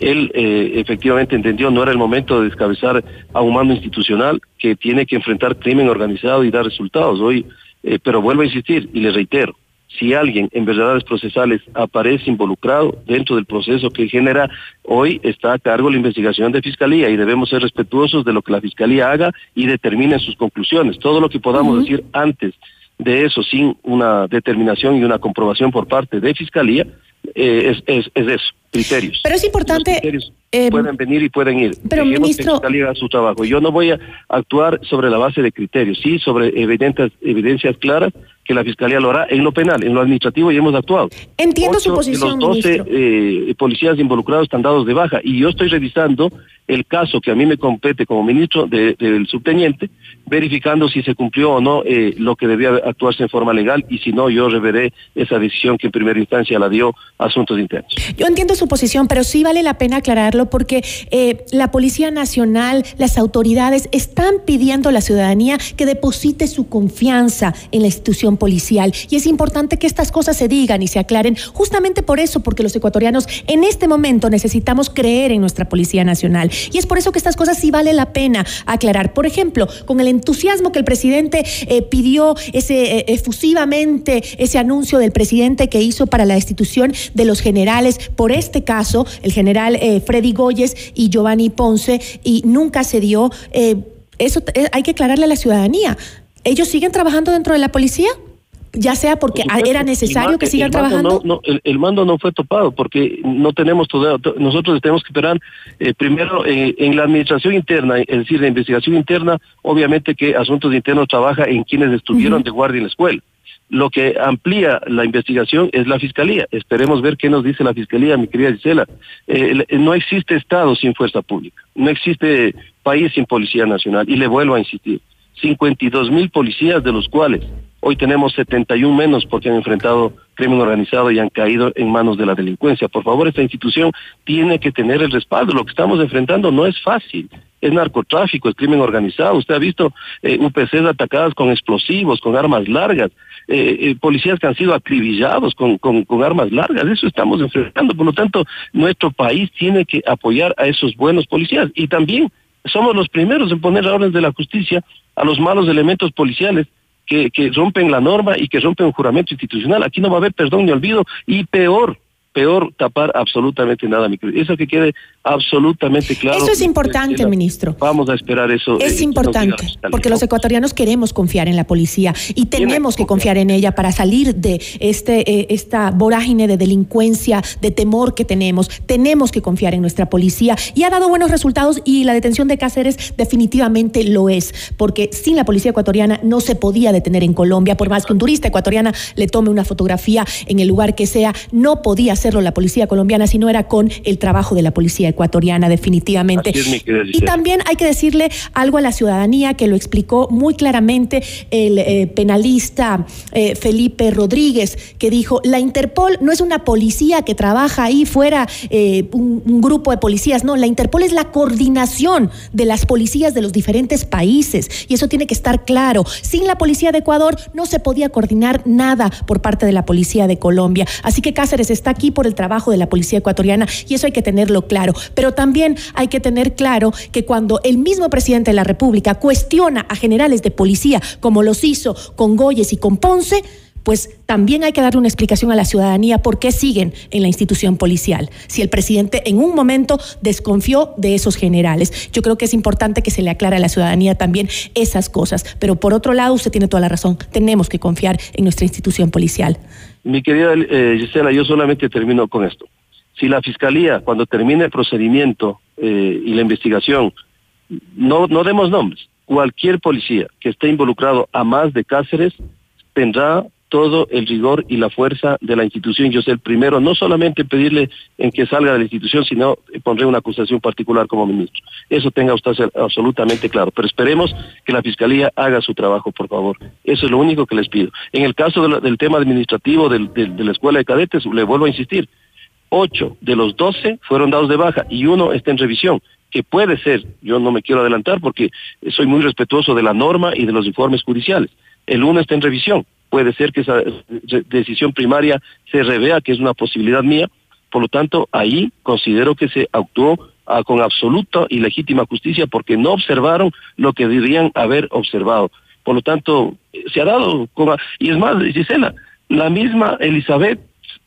Él eh, efectivamente entendió, no era el momento de descabezar a un mando institucional que tiene que enfrentar crimen organizado y dar resultados. Hoy, eh, pero vuelvo a insistir y le reitero, si alguien en verdades procesales aparece involucrado dentro del proceso que genera, hoy está a cargo la investigación de Fiscalía y debemos ser respetuosos de lo que la Fiscalía haga y determine sus conclusiones. Todo lo que podamos decir antes de eso, sin una determinación y una comprobación por parte de Fiscalía, eh, es, es, es eso, criterios. Pero es importante... Eh, pueden venir y pueden ir. Pero ministro, que Fiscalía haga su trabajo. Yo no voy a actuar sobre la base de criterios, sí sobre evidentes, evidencias claras que la Fiscalía lo hará en lo penal, en lo administrativo y hemos actuado. Entiendo su posición, de los 12 eh, policías involucrados están dados de baja y yo estoy revisando el caso que a mí me compete como ministro de- del subteniente, verificando si se cumplió o no eh, lo que debía actuarse en forma legal y si no, yo reveré esa decisión que en primera instancia la dio Asuntos Internos. Yo entiendo su posición, pero sí vale la pena aclararlo porque eh, la Policía Nacional, las autoridades están pidiendo a la ciudadanía que deposite su confianza en la institución policial. Y es importante que estas cosas se digan y se aclaren justamente por eso, porque los ecuatorianos en este momento necesitamos creer en nuestra Policía Nacional. Y es por eso que estas cosas sí vale la pena aclarar. Por ejemplo, con el entusiasmo que el presidente eh, pidió ese eh, efusivamente ese anuncio del presidente que hizo para la destitución de los generales, por este caso, el general eh, Freddy Goyes y Giovanni Ponce, y nunca se dio. eso hay que aclararle a la ciudadanía. ¿Ellos siguen trabajando dentro de la policía? Ya sea porque supuesto, era necesario que sigan trabajando. No, no, el, el mando no fue topado porque no tenemos todo. to- Nosotros tenemos que esperar eh, primero eh, en la administración interna, es decir, la investigación interna, obviamente que Asuntos Internos trabaja en quienes estuvieron de guardia en la escuela. Lo que amplía la investigación es la fiscalía. Esperemos ver qué nos dice la fiscalía, mi querida Gisela. Eh, no existe Estado sin fuerza pública. No existe país sin policía nacional. Y le vuelvo a insistir. 52 mil policías, de los cuales hoy tenemos 71 menos porque han enfrentado crimen organizado y han caído en manos de la delincuencia. Por favor, esta institución tiene que tener el respaldo. Lo que estamos enfrentando no es fácil. Es narcotráfico, es crimen organizado. Usted ha visto eh, UPCs atacadas con explosivos, con armas largas, eh, eh, policías que han sido acribillados con, con, con armas largas. Eso estamos enfrentando. Por lo tanto, nuestro país tiene que apoyar a esos buenos policías. Y también somos los primeros en poner a órdenes de la justicia a los malos elementos policiales que, rompen la norma y que rompen un juramento institucional. Aquí no va a haber perdón ni olvido y peor, peor tapar absolutamente nada. mi querido. Eso que quede absolutamente claro. Eso es importante, Eh, ministro. Vamos a esperar eso. eh, Es la importante, porque los ecuatorianos queremos confiar en la policía y tenemos que confiar en ella para salir de este, eh, esta vorágine de delincuencia, de temor que tenemos. Tenemos que confiar en nuestra policía y ha dado buenos resultados y la detención de Cáceres definitivamente lo es, porque sin la policía ecuatoriana no se podía detener en Colombia, por más que un turista ecuatoriana le tome una fotografía en el lugar que sea, no podía hacerlo la policía colombiana si no era con el trabajo de la policía ecuatoriana definitivamente. Es, Y también hay que decirle algo a la ciudadanía que lo explicó muy claramente el eh, penalista eh, Felipe Rodríguez, que dijo, la Interpol no es una policía que trabaja ahí fuera, eh, un, un grupo de policías, no, la Interpol es la coordinación de las policías de los diferentes países y eso tiene que estar claro. Sin la policía de Ecuador no se podía coordinar nada por parte de la policía de Colombia. Así que Cáceres está aquí por el trabajo de la policía ecuatoriana y eso hay que tenerlo claro. Pero también hay que tener claro que cuando el mismo presidente de la República cuestiona a generales de policía, como los hizo con Goyes y con Ponce, pues también hay que darle una explicación a la ciudadanía por qué siguen en la institución policial. Si el presidente en un momento desconfió de esos generales. Yo creo que es importante que se le aclare a la ciudadanía también esas cosas. Pero por otro lado, usted tiene toda la razón. Tenemos que confiar en nuestra institución policial. Mi querida eh, Gisela, yo solamente termino con esto. Si la fiscalía, cuando termine el procedimiento eh, y la investigación, no, no demos nombres, cualquier policía que esté involucrado a más de Cáceres tendrá todo el rigor y la fuerza de la institución. Yo soy el primero, no solamente pedirle en que salga de la institución, sino pondré una acusación particular como ministro. Eso tenga usted absolutamente claro. Pero esperemos que la Fiscalía haga su trabajo, por favor. Eso es lo único que les pido. En el caso del tema administrativo del- de la Escuela de Cadetes, le vuelvo a insistir, ocho de los doce fueron dados de baja y uno está en revisión. que puede ser, yo no me quiero adelantar porque soy muy respetuoso de la norma y de los informes judiciales. El lunes está en revisión. Puede ser que esa decisión primaria se revea que es una posibilidad mía. Por lo tanto, ahí considero que se actuó ah, con absoluta y legítima justicia porque no observaron lo que deberían haber observado. Por lo tanto, se ha dado, con, y es más, Gisela, la misma Elizabeth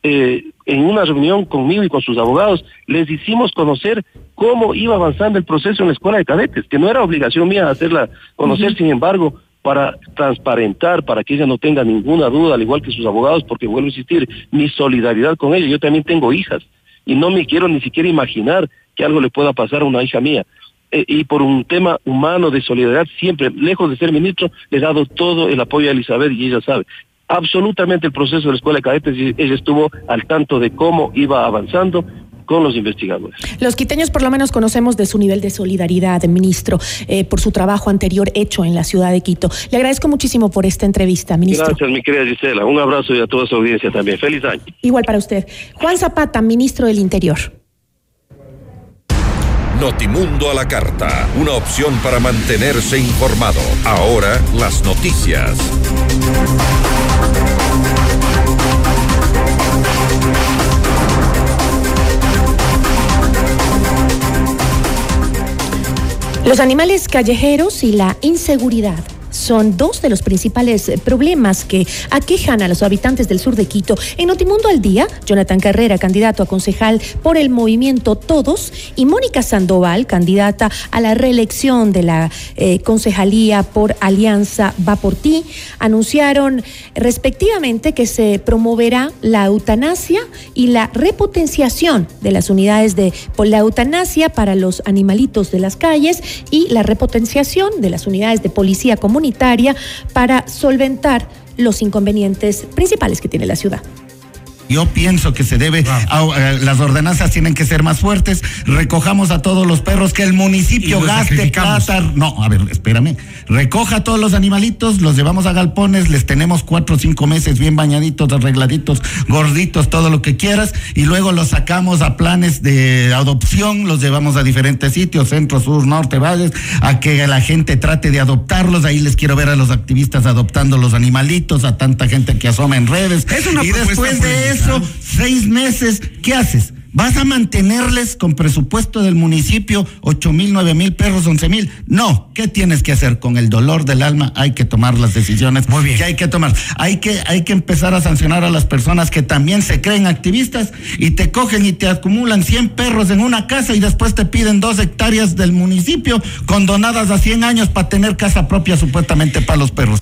eh, en una reunión conmigo y con sus abogados, les hicimos conocer cómo iba avanzando el proceso en la escuela de cadetes, que no era obligación mía hacerla conocer, sin embargo, para transparentar, para que ella no tenga ninguna duda, al igual que sus abogados, porque vuelvo a insistir, mi solidaridad con ella, yo también tengo hijas y no me quiero ni siquiera imaginar que algo le pueda pasar a una hija mía. Eh, y por un tema humano de solidaridad, siempre, lejos de ser ministro, le he dado todo el apoyo a Elizabeth y ella sabe absolutamente el proceso de la escuela de cadetes ella estuvo al tanto de cómo iba avanzando con los investigadores. Los quiteños por lo menos conocemos de su nivel de solidaridad, ministro, eh, por su trabajo anterior hecho en la ciudad de Quito. Le agradezco muchísimo por esta entrevista, ministro. Gracias, mi querida Gisela. Un abrazo y a toda su audiencia también. Feliz año. Igual para usted. Juan Zapata, ministro del Interior. Notimundo a la carta, una opción para mantenerse informado. Ahora las noticias. Los animales callejeros y la inseguridad son dos de los principales eh, problemas que aquejan a los habitantes del sur de Quito. En Notimundo al Día, Jonathan Carrera, candidato a concejal por el movimiento Todos, y Mónica Sandoval, candidata a la reelección de la eh, concejalía por Alianza Va por Ti, anunciaron respectivamente que se promoverá la eutanasia y la repotenciación de las unidades de la eutanasia para los animalitos de las calles y la repotenciación de las unidades de policía comunitaria para solventar los inconvenientes principales que tiene la ciudad. Yo pienso que se debe, eh, las ordenanzas tienen que ser más fuertes, recojamos a todos los perros, que el municipio gaste plata. No, a ver, espérame. Recoja a todos los animalitos, los llevamos a galpones, les tenemos cuatro o cinco meses bien bañaditos, arregladitos, gorditos, todo lo que quieras, y luego los sacamos a planes de adopción, los llevamos a diferentes sitios, centro, sur, norte, valles, a que la gente trate de adoptarlos. Ahí les quiero ver a los activistas adoptando los animalitos, a tanta gente que asoma en redes. y después de eso, seis meses, ¿qué haces? ¿Vas a mantenerles con presupuesto del municipio ocho mil, nueve mil perros, once mil? No. ¿Qué tienes que hacer? Con el dolor del alma hay que tomar las decisiones Muy bien. que hay que tomar. Hay que, hay que empezar a sancionar a las personas que también se creen activistas y te cogen y te acumulan 100 perros en una casa y después te piden dos hectáreas del municipio condonadas a 100 años para tener casa propia supuestamente para los perros.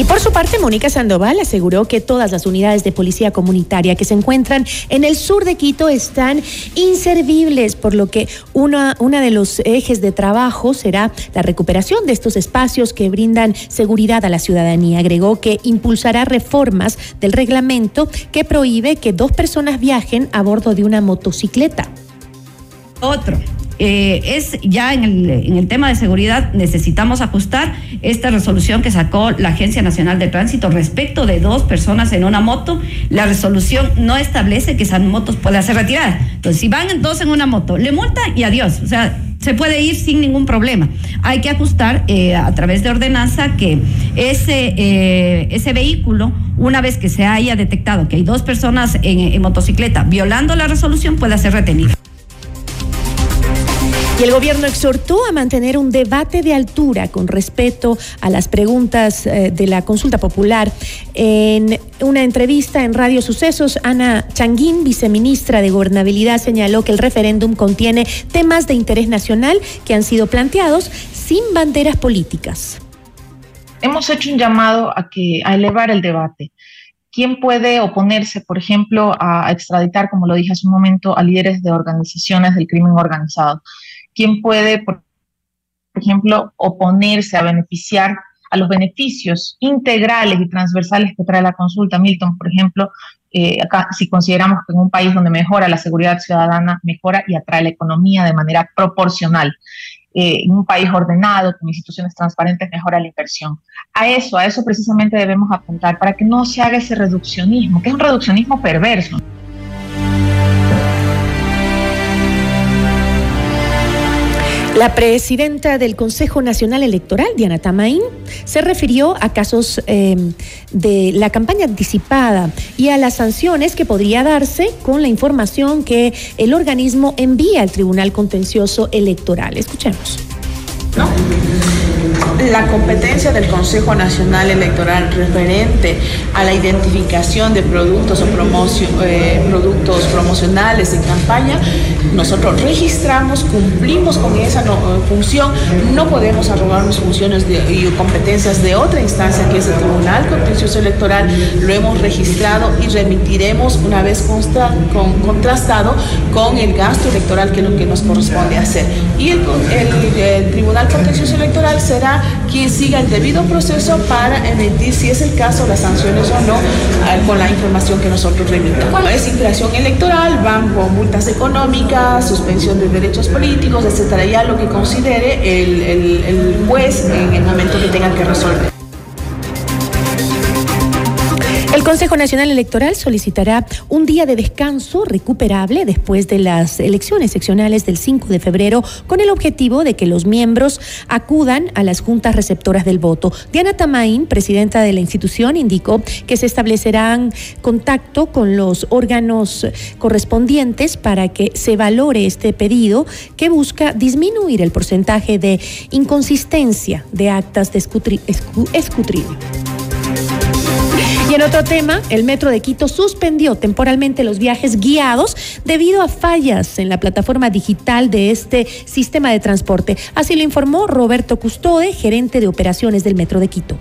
Y por su parte, Mónica Sandoval aseguró que todas las unidades de policía comunitaria que se encuentran en el sur de Quito están inservibles, por lo que una, una de los ejes de trabajo será la recuperación de estos espacios que brindan seguridad a la ciudadanía. Agregó que impulsará reformas del reglamento que prohíbe que dos personas viajen a bordo de una motocicleta. Otro, eh, es ya en el, en el tema de seguridad necesitamos ajustar esta resolución que sacó la Agencia Nacional de Tránsito respecto de dos personas en una moto. La resolución no establece que esas motos puedan ser retiradas. Entonces, si van dos en una moto, le multa y adiós. O sea, se puede ir sin ningún problema. Hay que ajustar eh, a través de ordenanza que ese, eh, ese vehículo, una vez que se haya detectado que hay dos personas en, en motocicleta violando la resolución, pueda ser retenido. Y el gobierno exhortó a mantener un debate de altura con respeto a las preguntas eh, de la consulta popular. En una entrevista en Radio Sucesos, Ana Changuín, viceministra de Gobernabilidad, señaló que el referéndum contiene temas de interés nacional que han sido planteados sin banderas políticas. Hemos hecho un llamado a que a elevar el debate. ¿Quién puede oponerse, por ejemplo, a extraditar, como lo dije hace un momento, a líderes de organizaciones del crimen organizado? Quién puede, por ejemplo, oponerse a beneficiar a los beneficios integrales y transversales que trae la consulta. Milton, por ejemplo, eh, acá si consideramos que en un país donde mejora la seguridad ciudadana, mejora y atrae la economía de manera proporcional. Eh, en un país ordenado, con instituciones transparentes, mejora la inversión. A eso, a eso precisamente debemos apuntar, para que no se haga ese reduccionismo, que es un reduccionismo perverso. La presidenta del Consejo Nacional Electoral, Diana Tamaín, se refirió a casos eh, de la campaña anticipada y a las sanciones que podría darse con la información que el organismo envía al Tribunal Contencioso Electoral. Escuchemos. La competencia del Consejo Nacional Electoral referente a la identificación de productos o eh, productos promocionales en campaña, nosotros registramos, cumplimos con esa función, no podemos arrogarnos funciones y competencias de otra instancia que es el Tribunal Contencioso Electoral, lo hemos registrado y remitiremos una vez contrastado con el gasto electoral que es lo que nos corresponde hacer. Y el Tribunal Contencioso Electoral será quien siga el debido proceso para emitir, si es el caso, las sanciones o no, con la información que nosotros remitamos. Es infracción electoral, van con multas económicas, suspensión de derechos políticos, etcétera, ya lo que considere el, el juez en el momento que tenga que resolver. El Consejo Nacional Electoral solicitará un día de descanso recuperable después de las elecciones seccionales del 5 de febrero con el objetivo de que los miembros acudan a las juntas receptoras del voto. Diana Tamaín, presidenta de la institución, indicó que se establecerán contacto con los órganos correspondientes para que se valore este pedido que busca disminuir el porcentaje de inconsistencia de actas de escrutinio. Y en otro tema, el Metro de Quito suspendió temporalmente los viajes guiados debido a fallas en la plataforma digital de este sistema de transporte. Así lo informó Roberto Custode, gerente de operaciones del Metro de Quito.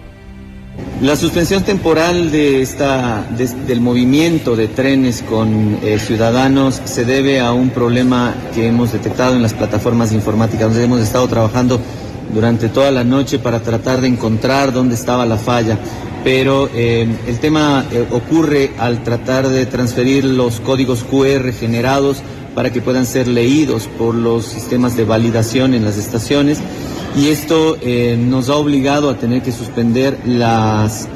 La suspensión temporal de esta, del movimiento de trenes con eh, ciudadanos se debe a un problema que hemos detectado en las plataformas informáticas, donde hemos estado trabajando durante toda la noche para tratar de encontrar dónde estaba la falla pero eh, el tema eh, ocurre al tratar de transferir los códigos QR generados para que puedan ser leídos por los sistemas de validación en las estaciones. Y esto eh, nos ha obligado a tener que suspender las,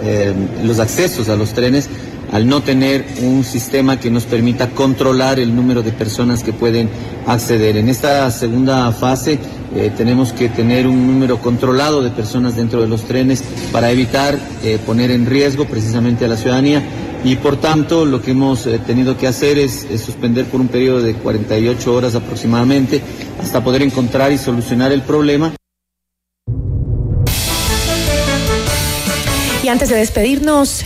los accesos a los trenes al no tener un sistema que nos permita controlar el número de personas que pueden acceder. En esta segunda fase eh, tenemos que tener un número controlado de personas dentro de los trenes para evitar eh, poner en riesgo precisamente a la ciudadanía y por tanto lo que hemos eh, tenido que hacer es, es, suspender por un periodo de 48 horas aproximadamente hasta poder encontrar y solucionar el problema. Y antes de despedirnos,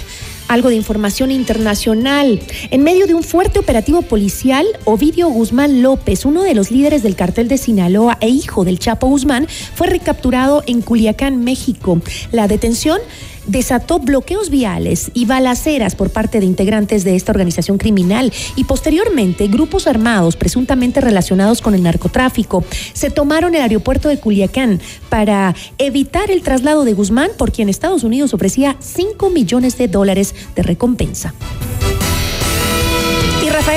algo de información internacional. En medio de un fuerte operativo policial, Ovidio Guzmán López, uno de los líderes del cartel de Sinaloa e hijo del Chapo Guzmán, fue recapturado en Culiacán, México. La detención desató bloqueos viales y balaceras por parte de integrantes de esta organización criminal y posteriormente grupos armados presuntamente relacionados con el narcotráfico se tomaron el aeropuerto de Culiacán para evitar el traslado de Guzmán por quien Estados Unidos ofrecía 5 millones de dólares de recompensa.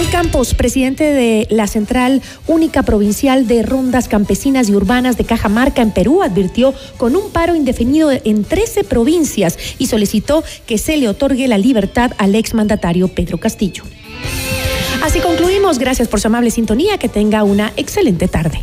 Rafael Campos, presidente de la Central Única Provincial de Rondas Campesinas y Urbanas de Cajamarca en Perú, advirtió con un paro indefinido en 13 provincias y solicitó que se le otorgue la libertad al exmandatario Pedro Castillo. Así concluimos. Gracias por su amable sintonía. Que tenga una excelente tarde.